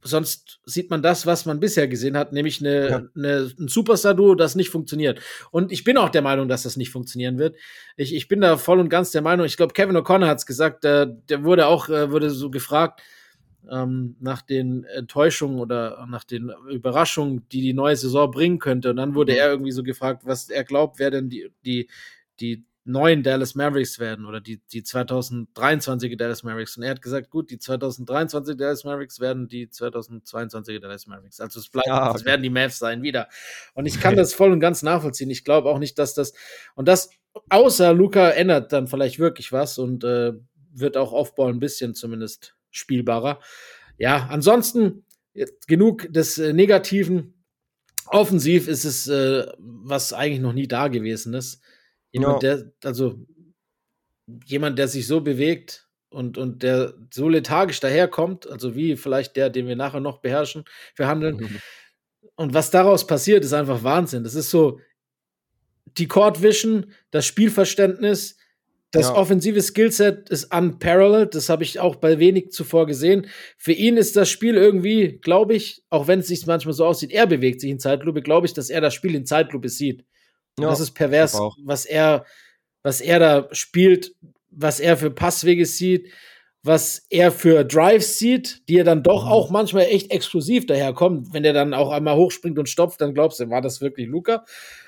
Sonst sieht man das, was man bisher gesehen hat, nämlich eine, Ja. eine, ein Superstar-Duo, das nicht funktioniert. Und ich bin auch der Meinung, dass das nicht funktionieren wird. Ich, ich bin da voll und ganz der Meinung, ich glaube, Kevin O'Connor hat es gesagt, der, der wurde auch, äh, wurde so gefragt, ähm, nach den Enttäuschungen oder nach den Überraschungen, die die neue Saison bringen könnte. Und dann wurde Mhm. er irgendwie so gefragt, was er glaubt, wer denn die, die, die neuen Dallas Mavericks werden oder die, die 2023er Dallas Mavericks. Und er hat gesagt, gut, die 2023 Dallas Mavericks werden die 2022er Dallas Mavericks. Also es bleibt, Ah, es okay. werden die Mavs sein wieder. Und ich kann das voll und ganz nachvollziehen. Ich glaube auch nicht, dass das und das außer Luca ändert dann vielleicht wirklich was und äh, wird auch Aufbau ein bisschen zumindest spielbarer. Ja, ansonsten genug des äh, Negativen. Offensiv ist es, äh, was eigentlich noch nie da gewesen ist. Jemand, Ja. der, also jemand, der sich so bewegt und, und der so lethargisch daherkommt, also wie vielleicht der, den wir nachher noch beherrschen, verhandeln. Mhm. Und was daraus passiert, ist einfach Wahnsinn. Das ist so die Court Vision, das Spielverständnis, das Ja. offensive Skillset ist unparalleled. Das habe ich auch bei wenig zuvor gesehen. Für ihn ist das Spiel irgendwie, glaube ich, auch wenn es sich manchmal so aussieht, er bewegt sich in Zeitlupe, glaube ich, dass er das Spiel in Zeitlupe sieht. Ja, das ist pervers, was er, was er da spielt, was er für Passwege sieht, was er für Drives sieht, die er dann doch Mhm. auch manchmal echt exklusiv daherkommt. Wenn er dann auch einmal hochspringt und stopft, dann glaubst du, war das wirklich Luca?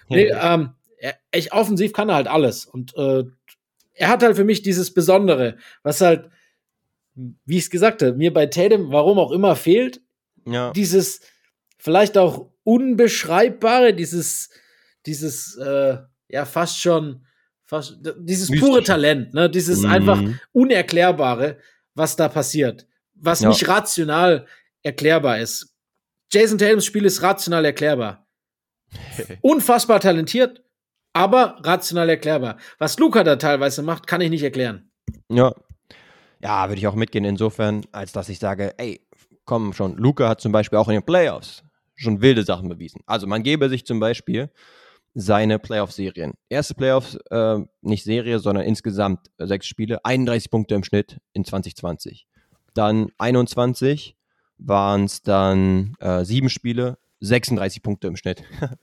Nee, ähm, er, echt offensiv kann er halt alles. Und äh, er hat halt für mich dieses Besondere, was halt, wie ich es gesagt habe, mir bei Tatum, warum auch immer, fehlt. ja. Dieses vielleicht auch unbeschreibbare, dieses, dieses, äh, ja, fast schon, fast, dieses pure Talent, ne? Dieses Mhm. einfach Unerklärbare, was da passiert. Was Ja. nicht rational erklärbar ist. Jason Tatums Spiel ist rational erklärbar unfassbar talentiert, aber rational erklärbar. Was Luca da teilweise macht, kann ich nicht erklären. Ja. Ja, würde ich auch mitgehen, insofern, als dass ich sage, ey, komm schon, Luca hat zum Beispiel auch in den Playoffs schon wilde Sachen bewiesen. Also man gebe sich zum Beispiel seine Playoff-Serien. Erste Playoffs, äh, nicht Serie, sondern insgesamt äh, sechs Spiele, 31 Punkte im Schnitt in 2020. Dann 21 waren es dann äh, sieben Spiele, 36 Punkte im Schnitt.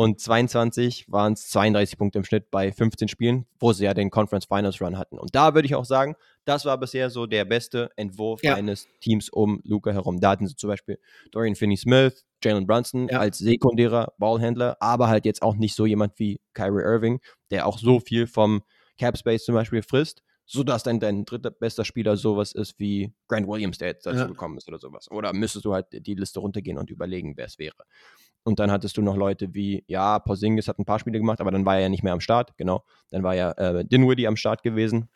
Und 22 waren es 32 Punkte im Schnitt bei 15 Spielen, wo sie ja den Conference Finals Run hatten. Und da würde ich auch sagen, das war bisher so der beste Entwurf ja. eines Teams um Luca herum. Da hatten sie zum Beispiel Dorian Finney-Smith, Jalen Brunson ja. als sekundärer Ballhändler, aber halt jetzt auch nicht so jemand wie Kyrie Irving, der auch so viel vom Cap Space zum Beispiel frisst, sodass dann dein dritter bester Spieler sowas ist wie Grant Williams, der jetzt dazu ja. gekommen ist oder sowas. Oder müsstest du halt die Liste runtergehen und überlegen, wer es wäre. Und dann hattest du noch Leute wie, ja, Porzingis hat ein paar Spiele gemacht, aber dann war er ja nicht mehr am Start, genau. Dann war ja äh, Dinwiddie am Start gewesen.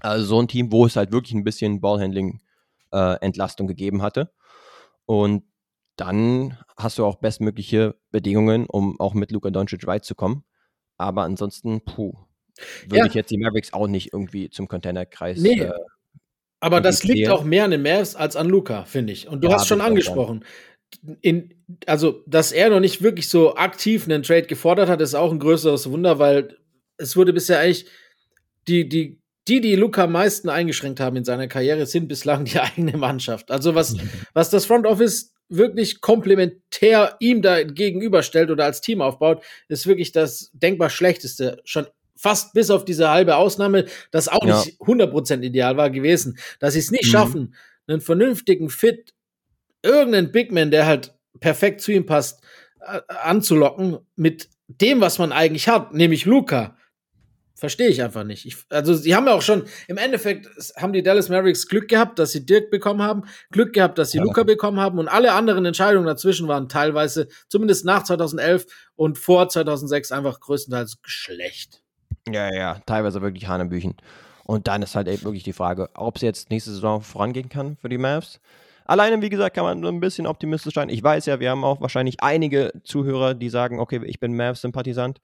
Also so ein Team, wo es halt wirklich ein bisschen Ballhandling-Entlastung äh, gegeben hatte. Und dann hast du auch bestmögliche Bedingungen, um auch mit Luka Doncic weit zu kommen. Aber ansonsten, puh, würde ja. ich jetzt die Mavericks auch nicht irgendwie zum Contender-Kreis. Nee. Äh, aber das liegt auch mehr an den Mavs als an Luca, finde ich. Und du ja, hast schon angesprochen. In, also, dass er noch nicht wirklich so aktiv einen Trade gefordert hat, ist auch ein größeres Wunder, weil es wurde bisher eigentlich die, die, die, die Luca am meisten eingeschränkt haben in seiner Karriere, sind bislang die eigene Mannschaft. Also, was, was das Front Office wirklich komplementär ihm da gegenüberstellt oder als Team aufbaut, ist wirklich das denkbar schlechteste. Schon fast bis auf diese halbe Ausnahme, das auch ja. nicht 100% ideal war gewesen, dass sie es nicht mhm. schaffen, einen vernünftigen Fit, irgendeinen Bigman, der halt perfekt zu ihm passt, äh, anzulocken mit dem, was man eigentlich hat, nämlich Luca. Verstehe ich einfach nicht. Ich, also, sie haben ja auch schon, im Endeffekt haben die Dallas Mavericks Glück gehabt, dass sie Dirk bekommen haben, Glück gehabt, dass sie ja. Luca bekommen haben und alle anderen Entscheidungen dazwischen waren teilweise, zumindest nach 2011 und vor 2006, einfach größtenteils schlecht. Ja, ja, teilweise wirklich Hanebüchen. Und dann ist halt eben wirklich die Frage, ob es jetzt nächste Saison vorangehen kann für die Mavs. Alleine, wie gesagt, kann man so ein bisschen optimistisch sein. Ich weiß ja, wir haben auch wahrscheinlich einige Zuhörer, die sagen, okay, ich bin Mavs-Sympathisant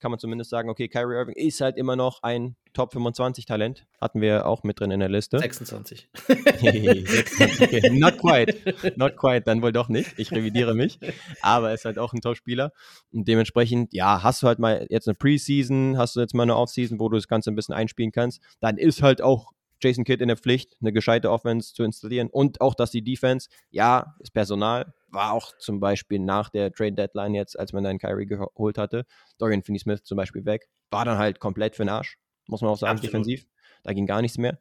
kann man zumindest sagen, okay, Kyrie Irving ist halt immer noch ein Top 25 Talent. Hatten wir auch mit drin in der Liste. 26. 26 okay. Not quite. Not quite, dann wohl doch nicht. Ich revidiere mich. Aber er ist halt auch ein Top-Spieler. Und dementsprechend, ja, hast du halt mal jetzt eine Preseason, hast du jetzt mal eine Offseason, wo du das Ganze ein bisschen einspielen kannst. Dann ist halt auch Jason Kidd in der Pflicht, eine gescheite Offense zu installieren und auch, dass die Defense, ja, ist Personal, war auch zum Beispiel nach der Trade Deadline jetzt, als man dann Kyrie geholt hatte, Dorian Finney-Smith zum Beispiel weg, war dann halt komplett für den Arsch, muss man auch sagen, Absolut. defensiv. Da ging gar nichts mehr.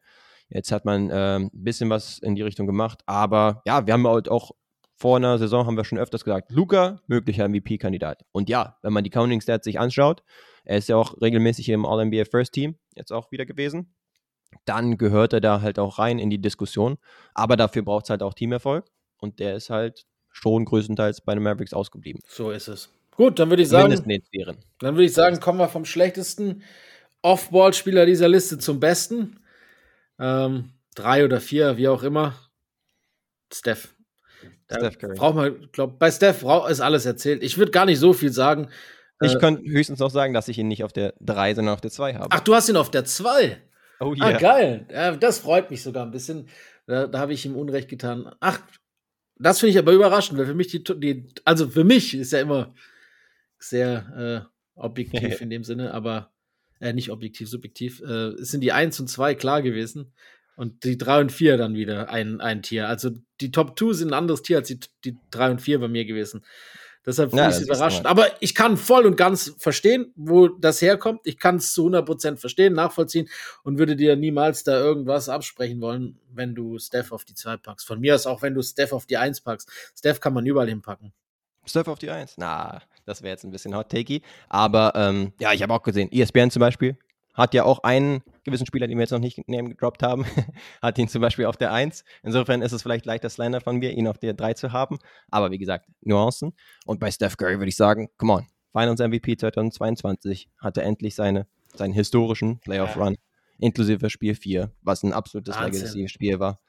Jetzt hat man ein ähm, bisschen was in die Richtung gemacht, aber ja, wir haben halt auch vor einer Saison haben wir schon öfters gesagt, Luca, möglicher MVP-Kandidat. Und ja, wenn man die Counting Stats sich anschaut, er ist ja auch regelmäßig im All-NBA First Team jetzt auch wieder gewesen. Dann gehört er da halt auch rein in die Diskussion. Aber dafür braucht es halt auch Teamerfolg. Und der ist halt schon größtenteils bei den Mavericks ausgeblieben. So ist es. Gut, dann würde ich sagen, dann würde ich sagen, kommen wir vom schlechtesten Off-Ball-Spieler dieser Liste zum besten. Ähm, drei oder vier, wie auch immer. Steph. Da Steph Curry. Braucht man, glaub, bei Steph ist alles erzählt. Ich würde gar nicht so viel sagen. Ich äh, könnte höchstens noch sagen, dass ich ihn nicht auf der 3, sondern auf der 2 habe. Ach, du hast ihn auf der 2. Oh yeah. Ah, geil. Das freut mich sogar ein bisschen. Da, da habe ich ihm Unrecht getan. Ach, das finde ich aber überraschend, weil für mich die, die, also für mich ist ja immer sehr äh, objektiv in dem Sinne, aber äh, nicht objektiv, subjektiv. Äh, es sind die 1 und 2 klar gewesen und die 3 und 4 dann wieder ein, ein Tier. Also die Top 2 sind ein anderes Tier als die, die 3 und 4 bei mir gewesen. Deshalb finde ja, ich es überraschend. Aber ich kann voll und ganz verstehen, wo das herkommt. Ich kann es zu 100% verstehen, nachvollziehen und würde dir niemals da irgendwas absprechen wollen, wenn du Steph auf die 2 packst. Von mir aus auch, wenn du Steph auf die 1 packst. Steph kann man überall hinpacken. Steph auf die 1? Na, das wäre jetzt ein bisschen hot-takey. Aber ähm, ja, ich habe auch gesehen, ESPN zum Beispiel hat ja auch einen gewissen Spieler, den wir jetzt noch nicht name gedroppt haben, hat ihn zum Beispiel auf der 1. Insofern ist es vielleicht leichter Slender von mir, ihn auf der 3 zu haben. Aber wie gesagt, Nuancen. Und bei Steph Curry würde ich sagen, come on, Finals MVP 2022 hatte endlich seine, seinen historischen Playoff-Run, ja. inklusive Spiel 4, was ein absolutes Legacy-Spiel war.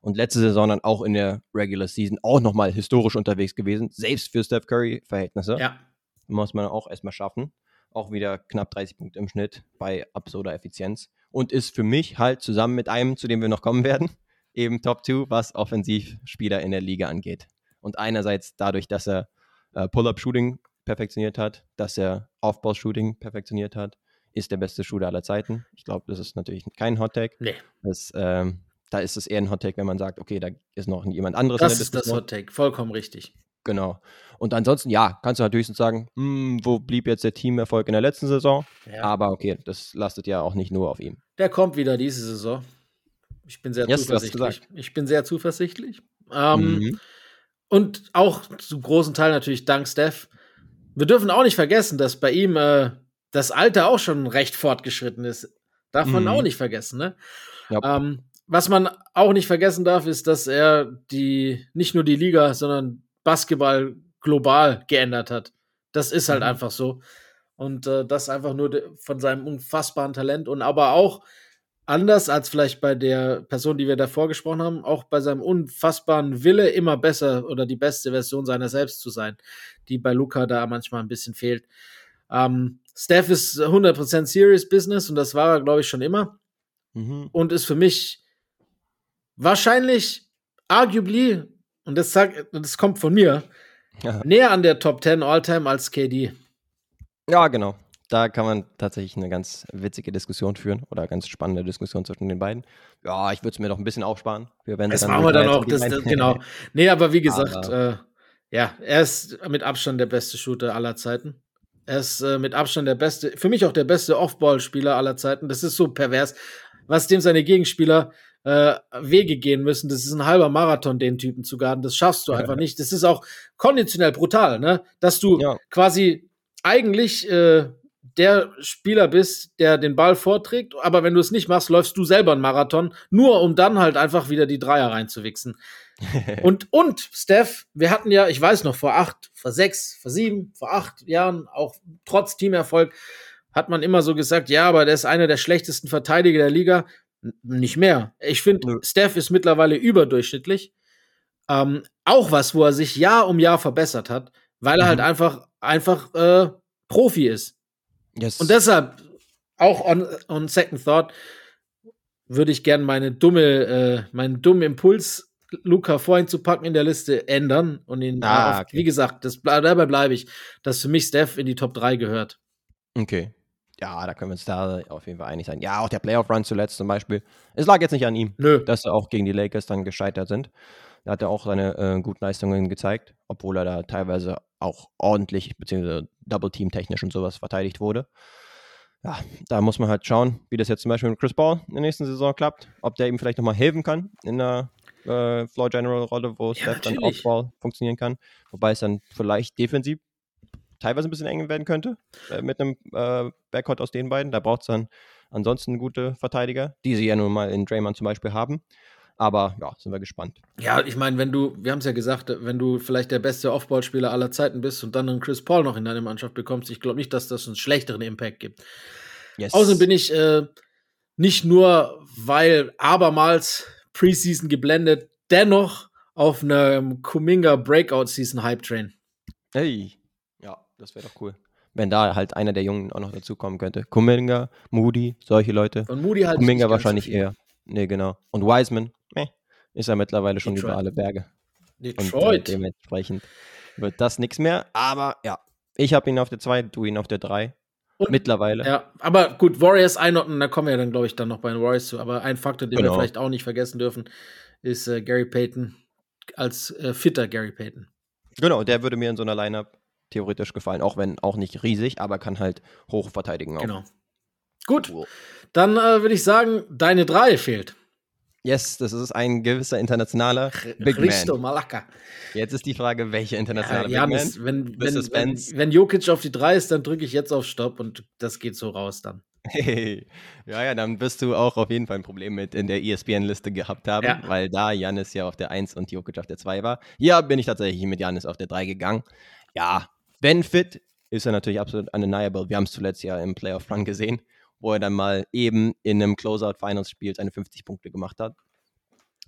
Und letzte Saison dann auch in der Regular Season auch nochmal historisch unterwegs gewesen, selbst für Steph Curry-Verhältnisse. Ja. Muss man auch erstmal schaffen auch wieder knapp 30 Punkte im Schnitt bei absurder Effizienz und ist für mich halt zusammen mit einem, zu dem wir noch kommen werden, eben Top 2, was Offensivspieler in der Liga angeht. Und einerseits dadurch, dass er äh, Pull-Up-Shooting perfektioniert hat, dass er Off-Ball-Shooting perfektioniert hat, ist der beste Shooter aller Zeiten. Ich glaube, das ist natürlich kein Hot-Tag. Nee. Das, ähm, da ist es eher ein Hot-Take, wenn man sagt, okay, da ist noch jemand anderes. Das ist das Hot-Take, vollkommen richtig. Genau. Und ansonsten, ja, kannst du natürlich sagen, hm, wo blieb jetzt der Teamerfolg in der letzten Saison? Ja. Aber okay, das lastet ja auch nicht nur auf ihm. Der kommt wieder diese Saison. Ich bin sehr yes, zuversichtlich. Ich bin sehr zuversichtlich. Ähm, mhm. Und auch zum großen Teil natürlich dank Steph. Wir dürfen auch nicht vergessen, dass bei ihm äh, das Alter auch schon recht fortgeschritten ist. Darf man mhm. auch nicht vergessen, ne? Ja. Ähm, was man auch nicht vergessen darf, ist, dass er die nicht nur die Liga, sondern Basketball global geändert hat. Das ist halt mhm. einfach so. Und äh, das einfach nur von seinem unfassbaren Talent und aber auch anders als vielleicht bei der Person, die wir davor gesprochen haben, auch bei seinem unfassbaren Wille immer besser oder die beste Version seiner selbst zu sein, die bei Luca da manchmal ein bisschen fehlt. Ähm, Steph ist 100% Serious Business und das war er, glaube ich, schon immer. Mhm. Und ist für mich wahrscheinlich, arguably, und das, sag, das kommt von mir, ja. näher an der Top 10 All-Time als KD. Ja, genau. Da kann man tatsächlich eine ganz witzige Diskussion führen oder ganz spannende Diskussion zwischen den beiden. Ja, ich würde es mir noch ein bisschen aufsparen. Für wenn das machen wir dann auch. Das, das, genau. Nee, aber wie gesagt, äh, ja, er ist mit Abstand der beste Shooter aller Zeiten. Er ist äh, mit Abstand der beste, für mich auch der beste Off-Ball-Spieler aller Zeiten. Das ist so pervers, was dem seine Gegenspieler äh, Wege gehen müssen. Das ist ein halber Marathon, den Typen zu garden. Das schaffst du einfach nicht. Das ist auch konditionell brutal, ne? Dass du ja. quasi eigentlich äh, der Spieler bist, der den Ball vorträgt, aber wenn du es nicht machst, läufst du selber einen Marathon, nur um dann halt einfach wieder die Dreier reinzuwichsen. und, und, Steph, wir hatten ja, ich weiß noch, vor acht, vor sechs, vor sieben, vor acht Jahren, auch trotz Teamerfolg, hat man immer so gesagt, ja, aber der ist einer der schlechtesten Verteidiger der Liga. Nicht mehr. Ich finde, Steph ist mittlerweile überdurchschnittlich. Ähm, auch was, wo er sich Jahr um Jahr verbessert hat, weil er halt mhm. halt einfach, einfach äh, Profi ist. Yes. Und deshalb, auch on, on second thought, würde ich gerne meine dumme, äh, meinen dummen Impuls, Luca vorhin zu packen in der Liste, ändern und ihn, ah, auf, wie gesagt, das, dabei bleibe ich, dass für mich Steph in die Top 3 gehört. Okay ja, da können wir uns da auf jeden Fall einig sein. Ja, auch der Playoff-Run zuletzt zum Beispiel. Es lag jetzt nicht an ihm, Nö. dass sie auch gegen die Lakers dann gescheitert sind. Da hat er auch seine äh, guten Leistungen gezeigt, obwohl er da teilweise auch ordentlich, beziehungsweise Double-Team technisch und sowas verteidigt wurde. Ja, da muss man halt schauen, wie das jetzt zum Beispiel mit Chris Ball in der nächsten Saison klappt. Ob der ihm vielleicht nochmal helfen kann in der äh, Floor General Rolle, wo ja, Steph dann Off-Ball funktionieren kann. Wobei es dann vielleicht defensiv teilweise ein bisschen eng werden könnte äh, mit einem äh, Backcourt aus den beiden. Da braucht es dann ansonsten gute Verteidiger, die sie ja nun mal in Draymond zum Beispiel haben. Aber ja, sind wir gespannt. Ja, ich meine, wenn du, wir haben es ja gesagt, wenn du vielleicht der beste Offball-Spieler aller Zeiten bist und dann einen Chris Paul noch in deine Mannschaft bekommst, ich glaube nicht, dass das einen schlechteren Impact gibt. Yes. Außerdem bin ich äh, nicht nur, weil abermals Preseason geblendet, dennoch auf einem Kuminga Breakout Season Hype Train. Hey, das wäre doch cool. Wenn da halt einer der Jungen auch noch dazukommen könnte. Kuminga, Moody, solche Leute. Und Moody halt Kuminga wahrscheinlich eher. Nee, genau. Und Wiseman, meh, ist ja mittlerweile schon Detroit. über alle Berge. Detroit. Und, äh, dementsprechend wird das nichts mehr. Aber ja, ich habe ihn auf der 2, du ihn auf der 3. Mittlerweile. Ja, aber gut, Warriors einordnen, da kommen wir dann, glaube ich, dann noch bei den Warriors zu. Aber ein Faktor, den genau. wir vielleicht auch nicht vergessen dürfen, ist äh, Gary Payton als äh, fitter Gary Payton. Genau, der würde mir in so einer Lineup theoretisch gefallen, auch wenn auch nicht riesig, aber kann halt hoch verteidigen auch. Genau. Gut, cool. dann äh, würde ich sagen, deine drei fehlt. Yes, das ist ein gewisser internationaler Big Risto Man. Malaka. Jetzt ist die Frage, welcher internationale ja, Big Janis, Man? Wenn, wenn, wenn, wenn Jokic auf die 3 ist, dann drücke ich jetzt auf Stopp und das geht so raus dann. Hey. Ja, ja, dann wirst du auch auf jeden Fall ein Problem mit in der ESPN-Liste gehabt haben, ja. weil da Janis ja auf der 1 und Jokic auf der 2 war. Ja, bin ich tatsächlich mit Janis auf der 3 gegangen. Ja, wenn fit, ist er natürlich absolut undeniable. Wir haben es zuletzt ja im Playoff Run gesehen, wo er dann mal eben in einem Closeout Finals Spiel seine 50 Punkte gemacht hat.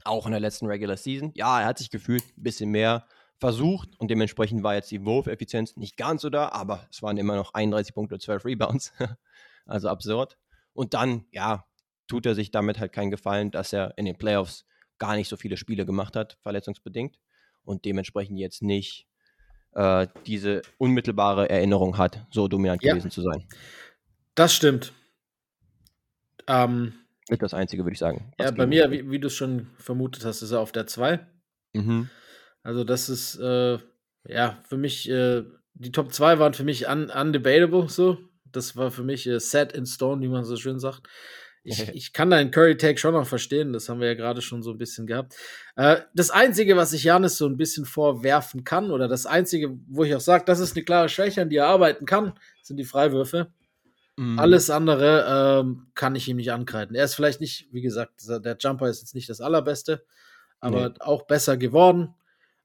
Auch in der letzten Regular Season. Ja, er hat sich gefühlt ein bisschen mehr versucht und dementsprechend war jetzt die Wurfeffizienz nicht ganz so da, aber es waren immer noch 31 Punkte und 12 Rebounds. also absurd. Und dann, ja, tut er sich damit halt keinen Gefallen, dass er in den Playoffs gar nicht so viele Spiele gemacht hat, verletzungsbedingt. Und dementsprechend jetzt nicht äh, diese unmittelbare Erinnerung hat, so dominant ja. gewesen zu sein. Das stimmt. Ähm, Ist das Einzige, würde ich sagen. Ja, bei mir, wie, wie du es schon vermutet hast, ist er auf der 2. Mhm. Also das ist, äh, Ja, für mich, äh, die Top 2 waren für mich un undebatable so. Das war für mich äh, set in stone, wie man so schön sagt. Ich, ich kann deinen Curry-Tag schon noch verstehen, das haben wir ja gerade schon so ein bisschen gehabt. Äh, das Einzige, was ich Janis so ein bisschen vorwerfen kann, oder das Einzige, wo ich auch sage, das ist eine klare Schwäche, an die er arbeiten kann, sind die Freiwürfe. Mhm. Alles andere ähm, kann ich ihm nicht ankreiden. Er ist vielleicht nicht, wie gesagt, der Jumper ist jetzt nicht das allerbeste, aber nee. auch besser geworden.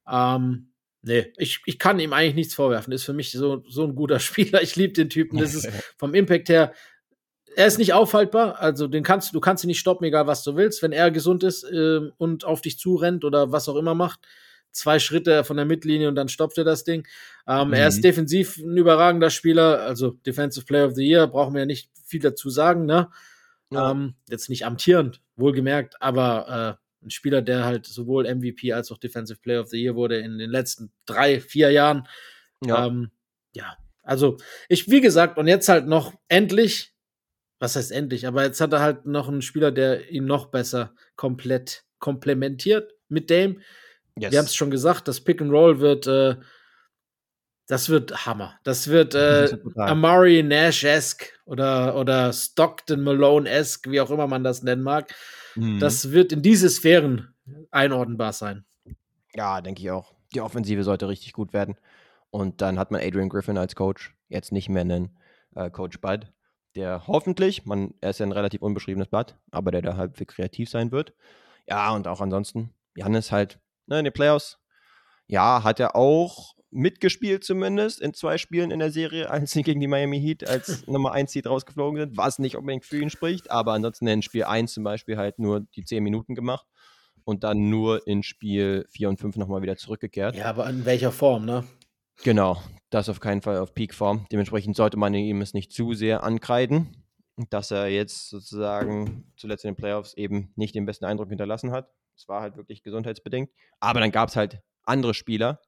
Ähm, Nee, ich, ich kann ihm eigentlich nichts vorwerfen. Ist für mich so, so ein guter Spieler. Ich liebe den Typen. Das ist vom Impact her er ist nicht aufhaltbar, also den kannst du kannst ihn nicht stoppen, egal was du willst. Wenn er gesund ist äh, und auf dich zurennt oder was auch immer macht, zwei Schritte von der Mittellinie und dann stoppt er das Ding. Ähm, mhm. Er ist defensiv ein überragender Spieler, also Defensive Player of the Year, brauchen wir ja nicht viel dazu sagen, ne? Ja. Ähm, jetzt nicht amtierend, wohlgemerkt, aber äh, ein Spieler, der halt sowohl MVP als auch Defensive Player of the Year wurde in den letzten drei, vier Jahren. Ja. Ähm, ja, also ich, wie gesagt, und jetzt halt noch endlich was heißt endlich, aber jetzt hat er halt noch einen Spieler, der ihn noch besser komplett komplementiert mit Dame. Yes. Wir haben es schon gesagt, das Pick and Roll wird, äh, das wird Hammer. Das wird äh, Amari Nash-esque oder, oder Stockton Malone-esque, wie auch immer man das nennen mag. Mhm. Das wird in diese Sphären einordnbar sein. Ja, denke ich auch. Die Offensive sollte richtig gut werden. Und dann hat man Adrian Griffin als Coach, jetzt nicht mehr einen äh, Coach Bud der hoffentlich, man, er ist ja ein relativ unbeschriebenes Blatt, aber der da halbwegs kreativ sein wird. Ja, und auch ansonsten, Janis halt ne, in den Playoffs, ja, hat er auch mitgespielt zumindest in zwei Spielen in der Serie, als sie gegen die Miami Heat als Nummer 1 Seed rausgeflogen sind, was nicht unbedingt für ihn spricht, aber ansonsten in Spiel 1 zum Beispiel halt nur die 10 Minuten gemacht und dann nur in Spiel 4 und 5 nochmal wieder zurückgekehrt. Ja, aber in welcher Form, ne? Genau, das auf keinen Fall auf Peakform. Dementsprechend sollte man ihm es nicht zu sehr ankreiden, dass er jetzt sozusagen zuletzt in den Playoffs eben nicht den besten Eindruck hinterlassen hat. Es war halt wirklich gesundheitsbedingt. Aber dann gab es halt andere Spieler.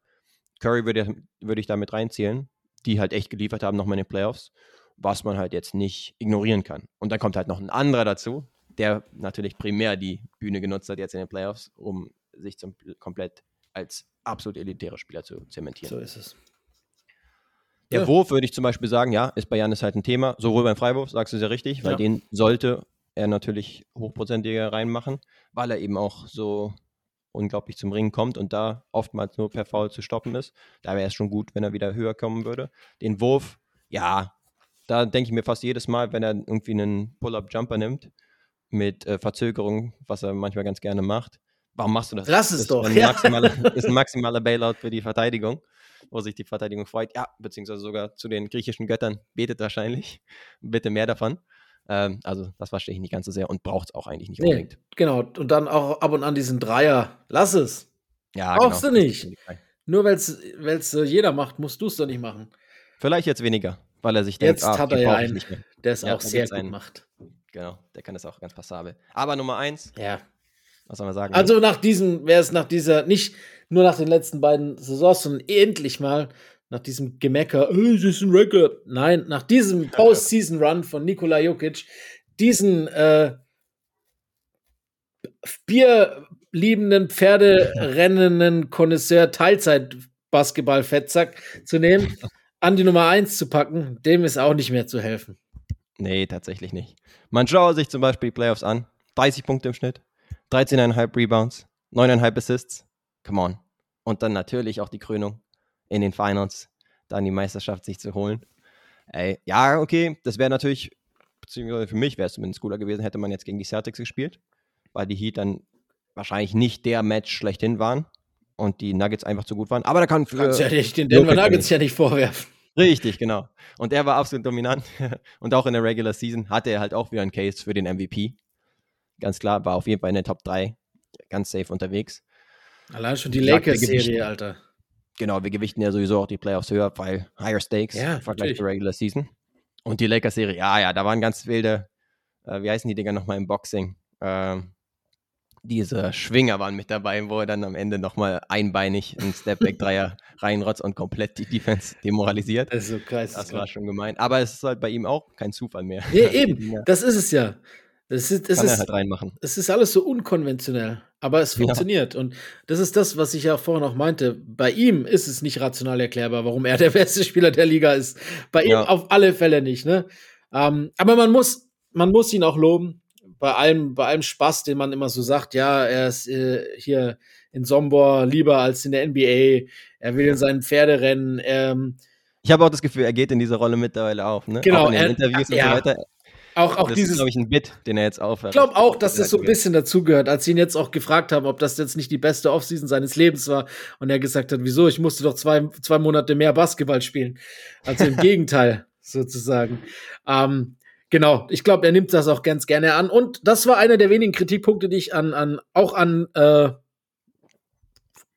Curry würde, würde ich damit reinzählen, die halt echt geliefert haben nochmal in den Playoffs, was man halt jetzt nicht ignorieren kann. Und dann kommt halt noch ein anderer dazu, der natürlich primär die Bühne genutzt hat jetzt in den Playoffs, um sich zum, komplett als absolut elitäre Spieler zu zementieren. So ist es. Der ja. Wurf würde ich zum Beispiel sagen, ja, ist bei Janis halt ein Thema. Sowohl beim Freiwurf, sagst du sehr richtig, weil ja. den sollte er natürlich hochprozentiger reinmachen, weil er eben auch so unglaublich zum Ringen kommt und da oftmals nur per Foul zu stoppen ist. Da wäre es schon gut, wenn er wieder höher kommen würde. Den Wurf, ja, da denke ich mir fast jedes Mal, wenn er irgendwie einen Pull-Up-Jumper nimmt, mit äh, Verzögerung, was er manchmal ganz gerne macht, Warum machst du das? Lass es das doch. Ist ein, maximale, ja. ist ein maximaler Bailout für die Verteidigung, wo sich die Verteidigung freut. Ja, beziehungsweise sogar zu den griechischen Göttern betet wahrscheinlich. Bitte mehr davon. Ähm, also, das verstehe ich nicht ganz so sehr und braucht es auch eigentlich nicht unbedingt. Nee, genau. Und dann auch ab und an diesen Dreier. Lass es. Ja, Brauchst genau. du nicht. Nur weil es äh, jeder macht, musst du es doch nicht machen. Vielleicht jetzt weniger, weil er sich denkt, jetzt ah, hat er ja einen, der es ja, auch sehr gut einen, macht. Genau, der kann es auch ganz passabel. Aber Nummer eins, ja. Was soll man sagen? Also nach diesem, wäre es nach dieser, nicht nur nach den letzten beiden Saisons, sondern endlich mal nach diesem Gemecker, oh, es ist ein Record. Nein, nach diesem Postseason-Run von Nikola Jokic, diesen äh, bierliebenden, Pferderennenden Konnoisseur Teilzeit-Basketball-Fettsack zu nehmen, an die Nummer 1 zu packen, dem ist auch nicht mehr zu helfen. Nee, tatsächlich nicht. Man schaue sich zum Beispiel Playoffs an. 30 Punkte im Schnitt, 13,5 Rebounds, 9,5 Assists. Come on. Und dann natürlich auch die Krönung in den Finals, dann die Meisterschaft sich zu holen. Ey, ja, okay, das wäre natürlich, beziehungsweise für mich wäre es zumindest cooler gewesen, hätte man jetzt gegen die Celtics gespielt, weil die Heat dann wahrscheinlich nicht der Match schlechthin waren und die Nuggets einfach zu gut waren. Aber da kann für. Kannst ja nicht den Denver Nuggets ja nicht vorwerfen. Richtig, genau. Und er war absolut dominant. Und auch in der Regular Season hatte er halt auch wieder einen Case für den MVP ganz klar, war auf jeden Fall in der Top 3 ganz safe unterwegs. Allein schon die Lakers-Serie, Alter. Genau, wir gewichten ja sowieso auch die Playoffs höher, weil higher stakes ja, im Vergleich zur Regular Season. Und die Lakers-Serie, ja, ja, da waren ganz wilde, äh, wie heißen die Dinger nochmal im Boxing? Ähm, diese Schwinger waren mit dabei, wo er dann am Ende nochmal einbeinig einen Stepback-Dreier reinrotzt und komplett die Defense demoralisiert. Das ist so krass. Das war schon gemein. Aber es ist halt bei ihm auch kein Zufall mehr. Nee, eben, das ist es ja Es ist, es Kann ist, er halt reinmachen. es ist alles so unkonventionell, aber es Ja. funktioniert. Und das ist das, was ich ja vorhin auch meinte. Bei ihm ist es nicht rational erklärbar, warum er der beste Spieler der Liga ist. Bei ihm Ja. auf alle Fälle nicht. Ne? Ähm, aber man muss, man muss ihn auch loben. Bei allem, bei allem Spaß, den man immer so sagt, ja, er ist äh, hier in Sombor lieber als in der NBA. Er will in seinen Pferderennen. Ähm, Ich habe auch das Gefühl, er geht in diese Rolle mittlerweile auf. Ne? Genau, Auch in den er- Interviews und ja. so weiter. Auch, auch das dieses ist, glaube ich, ein Bit, den er jetzt aufhört. Ich glaube auch, dass das so ein bisschen dazugehört, als sie ihn jetzt auch gefragt haben, ob das jetzt nicht die beste Offseason seines Lebens war und er gesagt hat, wieso, ich musste doch zwei, zwei Monate mehr Basketball spielen. Also im Gegenteil, sozusagen. Ähm, genau, ich glaube, er nimmt das auch ganz gerne an. Und das war einer der wenigen Kritikpunkte, die ich an, an auch an äh,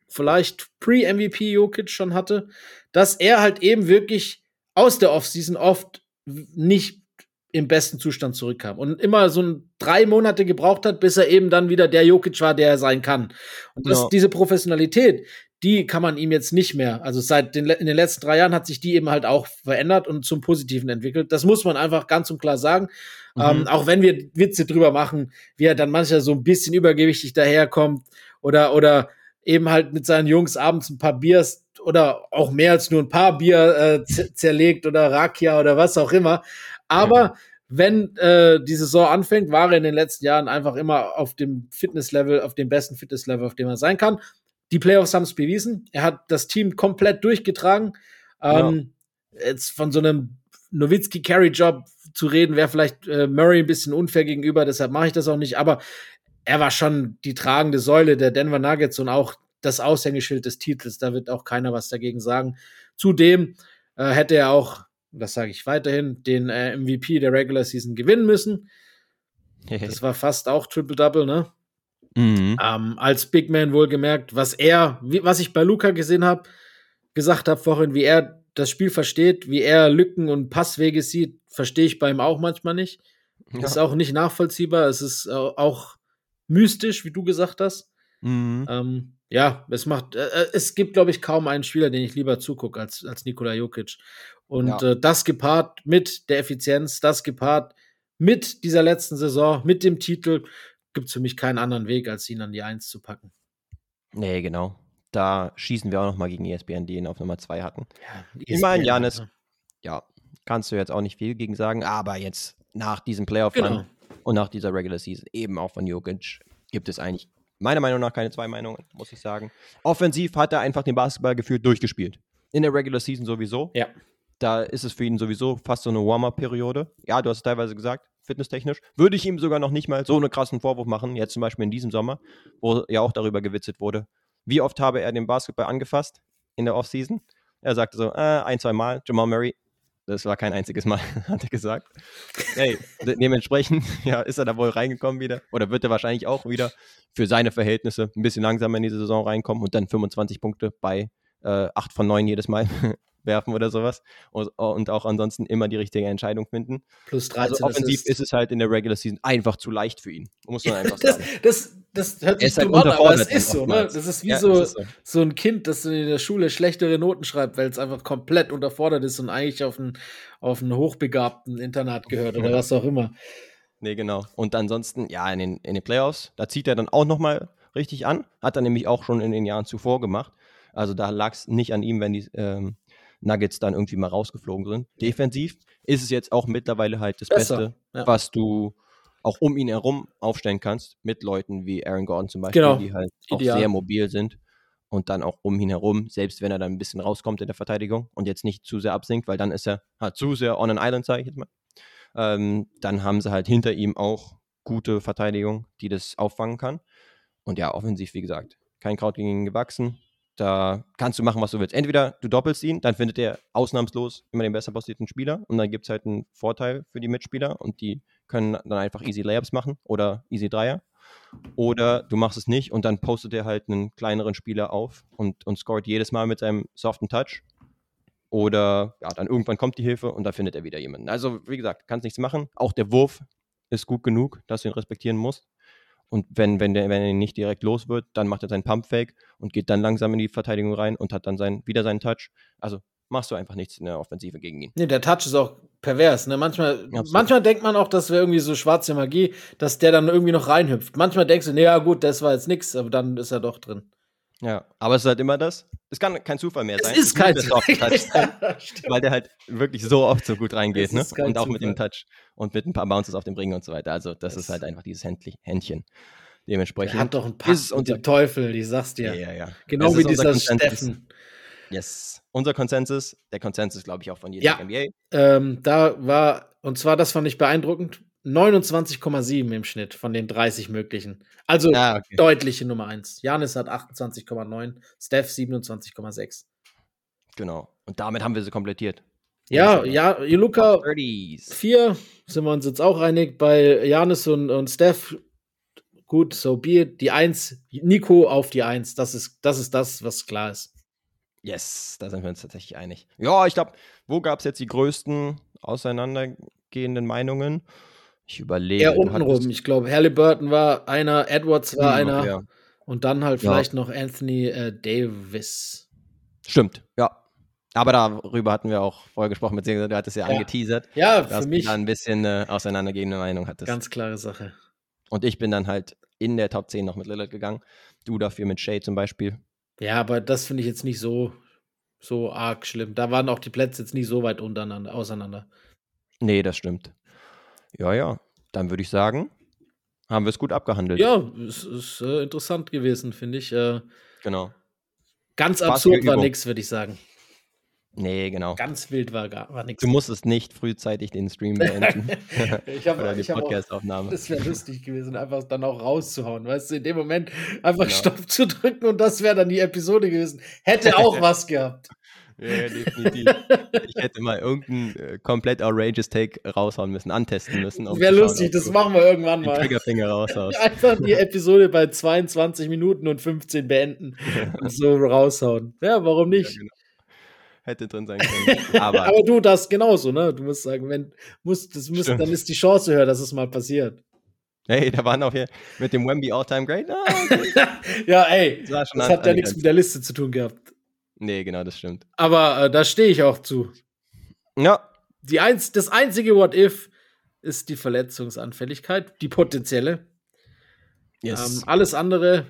vielleicht Pre-MVP Jokic schon hatte, dass er halt eben wirklich aus der Offseason oft nicht im besten Zustand zurückkam und immer so ein drei Monate gebraucht hat, bis er eben dann wieder der Jokic war, der er sein kann. Und das, Ja. diese Professionalität, die kann man ihm jetzt nicht mehr. Also seit den, in den letzten drei Jahren hat sich die eben halt auch verändert und zum Positiven entwickelt. Das muss man einfach ganz und klar sagen. Mhm. Ähm, auch wenn wir Witze drüber machen, wie er dann manchmal so ein bisschen übergewichtig daherkommt oder, oder eben halt mit seinen Jungs abends ein paar Biers oder auch mehr als nur ein paar Bier äh, zerlegt oder Rakia oder was auch immer. Aber wenn äh, die Saison anfängt, war er in den letzten Jahren einfach immer auf dem Fitnesslevel, auf dem besten Fitnesslevel, auf dem er sein kann. Die Playoffs haben es bewiesen. Er hat das Team komplett durchgetragen. Ähm, Jetzt von so einem Nowitzki-Carry-Job zu reden, wäre vielleicht äh, Murray ein bisschen unfair gegenüber, deshalb mache ich das auch nicht. Aber er war schon die tragende Säule der Denver Nuggets und auch das Aushängeschild des Titels. Da wird auch keiner was dagegen sagen. Zudem äh, hätte er auch, das sage ich weiterhin, den äh, MVP der Regular Season gewinnen müssen. Das war fast auch Triple-Double, ne? mhm. Ähm, als Big Man wohlgemerkt, was er, wie, was ich bei Luca gesehen habe, gesagt habe vorhin, wie er das Spiel versteht, wie er Lücken und Passwege sieht, verstehe ich bei ihm auch manchmal nicht. Ja. Ist auch nicht nachvollziehbar. Es ist äh, auch mystisch, wie du gesagt hast. Mhm. Ähm, ja, es macht, äh, äh, es gibt, glaube ich, kaum einen Spieler, den ich lieber zugucke als, als Nikola Jokic. Und Ja. äh, das gepaart mit der Effizienz, das gepaart mit dieser letzten Saison, mit dem Titel, gibt es für mich keinen anderen Weg, als ihn an die Eins zu packen. Nee, genau. Da schießen wir auch noch mal gegen E ESPN, die ihn auf Nummer 2 hatten. Ja, Ich meine, Janis? Ja, kannst du jetzt auch nicht viel gegen sagen, aber jetzt nach diesem Playoff-Run Genau. und nach dieser Regular Season, eben auch von Jokic, gibt es eigentlich meiner Meinung nach keine zwei Meinungen, muss ich sagen. Offensiv hat er einfach den Basketball gefühlt durchgespielt. In der Regular Season sowieso. Ja. Da ist es für ihn sowieso fast so eine Warm-Up-Periode. Ja, du hast es teilweise gesagt, fitnesstechnisch. Würde ich ihm sogar noch nicht mal so einen krassen Vorwurf machen, jetzt zum Beispiel in diesem Sommer, wo ja auch darüber gewitzelt wurde. Wie oft habe er den Basketball angefasst in der Offseason? Er sagte so, äh, ein, zwei Mal, Jamal Murray, das war kein einziges Mal, hat er gesagt. Hey, de dementsprechend ja, ist er da wohl reingekommen wieder. Oder wird er wahrscheinlich auch wieder für seine Verhältnisse ein bisschen langsamer in die Saison reinkommen und dann 25 Punkte bei äh, 8 von 9 jedes Mal werfen oder sowas. Und, und auch ansonsten immer die richtige Entscheidung finden. Plus 13 Also offensiv ist es halt in der Regular Season einfach zu leicht für ihn. Muss man einfach das, sagen. das, das hört sich ist halt dumm an, aber es ist so, ne? Das ist wie Ja, so, ist so. so ein Kind, das in der Schule schlechtere Noten schreibt, weil es einfach komplett unterfordert ist und eigentlich auf einen, auf einen hochbegabten Internat gehört oder Ja. was auch immer. Nee, genau. Und ansonsten, ja, in den, in den Playoffs, da zieht er dann auch nochmal richtig an. Hat er nämlich auch schon in den Jahren zuvor gemacht. Also da lag es nicht an ihm, wenn die ähm, Nuggets dann irgendwie mal rausgeflogen sind. Defensiv ist es jetzt auch mittlerweile halt das Besser, Beste, ja. was du auch um ihn herum aufstellen kannst, mit Leuten wie Aaron Gordon zum Beispiel, Genau. die halt auch Ideal. sehr mobil sind und dann auch um ihn herum, selbst wenn er dann ein bisschen rauskommt in der Verteidigung und jetzt nicht zu sehr absinkt, weil dann ist er halt zu sehr on an island, sage ich jetzt mal. Ähm, dann haben sie halt hinter ihm auch gute Verteidigung, die das auffangen kann. Und ja, offensiv, wie gesagt, kein Kraut gegen ihn gewachsen. Da kannst du machen, was du willst. Entweder du doppelst ihn, dann findet er ausnahmslos immer den besser postierten Spieler und dann gibt es halt einen Vorteil für die Mitspieler und die können dann einfach easy Layups machen oder easy Dreier. Oder du machst es nicht und dann postet er halt einen kleineren Spieler auf und, und scoret jedes Mal mit seinem soften Touch. Oder ja, dann irgendwann kommt die Hilfe und dann findet er wieder jemanden. Also, wie gesagt, kannst nichts machen. Auch der Wurf ist gut genug, dass du ihn respektieren musst. Und wenn, wenn, der, wenn er nicht direkt los wird, dann macht er seinen Pumpfake und geht dann langsam in die Verteidigung rein und hat dann sein, wieder seinen Touch. Also machst du einfach nichts in der Offensive gegen ihn. Nee, der Touch ist auch pervers. Ne? Manchmal, manchmal denkt man auch, das wäre irgendwie so schwarze Magie, dass der dann irgendwie noch reinhüpft. Manchmal denkst du, nee, ja gut, das war jetzt nichts, aber dann ist er doch drin. Ja, aber es ist halt immer das. Es kann kein Zufall mehr sein. Es ist kein Zufall. ja, weil der halt wirklich so oft so gut reingeht, ne? Und auch Zufall. mit dem Touch und mit ein paar Bounces auf dem Ring und so weiter. Also, das, das ist halt einfach dieses Händchen. Dementsprechend. Er hat doch ein Pass und der Teufel, ich sag's dir. Ja, ja, ja. Genau wie dieser Steffen. Yes. Unser Konsensus, der Konsensus, glaube ich, auch von jedem ja, NBA. Ähm, da war, und zwar, das fand ich beeindruckend, 29,7 im Schnitt von den 30 möglichen. Also ah, okay. deutliche Nummer 1. Janis hat 28,9, Steph 27,6. Genau. Und damit haben wir sie komplettiert. Ja, ja, Luca 4 sind wir uns jetzt auch einig. Bei Janis und, und Steph, gut, so be it. Die 1, Nico auf die 1. Das ist, das ist das, was klar ist. Yes, da sind wir uns tatsächlich einig. Ja, ich glaube, wo gab es jetzt die größten auseinandergehenden Meinungen? Ich überlege. Ja, untenrum. Ich glaube, Halliburton war einer, Edwards war einer. Ja. Und dann halt ja. vielleicht noch Anthony äh, Davis. Stimmt, ja. Aber darüber hatten wir auch vorher gesprochen, beziehungsweise du hattest ja, ja. angeteasert. Ja, für mich. Da ein bisschen äh, auseinandergehende Meinung hattest. Ganz klare Sache. Und ich bin dann halt in der Top 10 noch mit Lillard gegangen. Du dafür mit Shay zum Beispiel. Ja, aber das finde ich jetzt nicht so, so arg schlimm. Da waren auch die Plätze jetzt nicht so weit untereinander, auseinander. Nee, das stimmt. Ja, ja. Dann würde ich sagen, haben wir es gut abgehandelt. Ja, es ist äh, interessant gewesen, finde ich. Äh, genau. Ganz absurd war nichts, würde ich sagen. Nee, genau. Ganz wild war, war nichts. Du musstest nicht frühzeitig den Stream beenden. ich habe Oder die Podcastaufnahme. Das wäre lustig gewesen, einfach dann auch rauszuhauen. Weißt du, in dem Moment einfach genau. Stopp zu drücken und das wäre dann die Episode gewesen. Hätte auch was gehabt. Ja, definitiv. ich hätte mal irgendeinen äh, komplett outrageous Take raushauen müssen, antesten müssen. Um Wäre lustig, das machen wir irgendwann mal. Triggerfinger raushauen. Einfach die Episode bei 22 Minuten und 15 beenden und so raushauen. Ja, warum nicht? Ja, genau. Hätte drin sein können. Aber, Aber du das genauso, ne? Du musst sagen, wenn musst, das muss, dann ist die Chance höher, dass es mal passiert. Hey, da waren auch hier mit dem Wemby All-Time Great. Ah, okay. ja, ey, das, das hat ja nichts mit der Liste zu tun gehabt. Nee, genau, das stimmt. Aber äh, da stehe ich auch zu. Ja. Die eins, das einzige What If ist die Verletzungsanfälligkeit, die potenzielle. Yes. Ähm, alles andere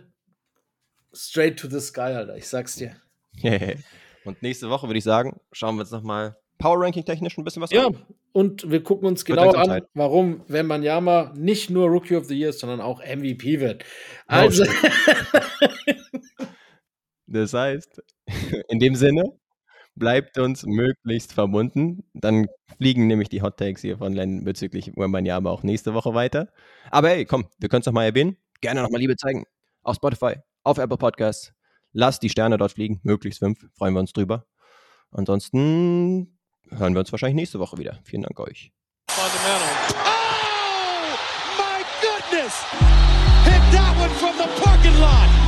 straight to the sky, Alter. Ich sag's dir. und nächste Woche würde ich sagen, schauen wir uns nochmal Power Ranking technisch ein bisschen was ja, an. Ja, und wir gucken uns genau an, Zeit. warum Wembanyama nicht nur Rookie of the Year, sondern auch MVP wird. Also. das heißt, in dem Sinne, bleibt uns möglichst verbunden. Dann fliegen nämlich die Hot Takes hier von Len bezüglich Wembanyama auch nächste Woche weiter. Aber hey, komm, wir können es noch mal erwähnen. Gerne noch mal Liebe zeigen. Auf Spotify, auf Apple Podcasts. Lasst die Sterne dort fliegen, möglichst fünf. Freuen wir uns drüber. Ansonsten hören wir uns wahrscheinlich nächste Woche wieder. Vielen Dank euch. Fundamental. Oh, my goodness! Hit that one from the parking lot!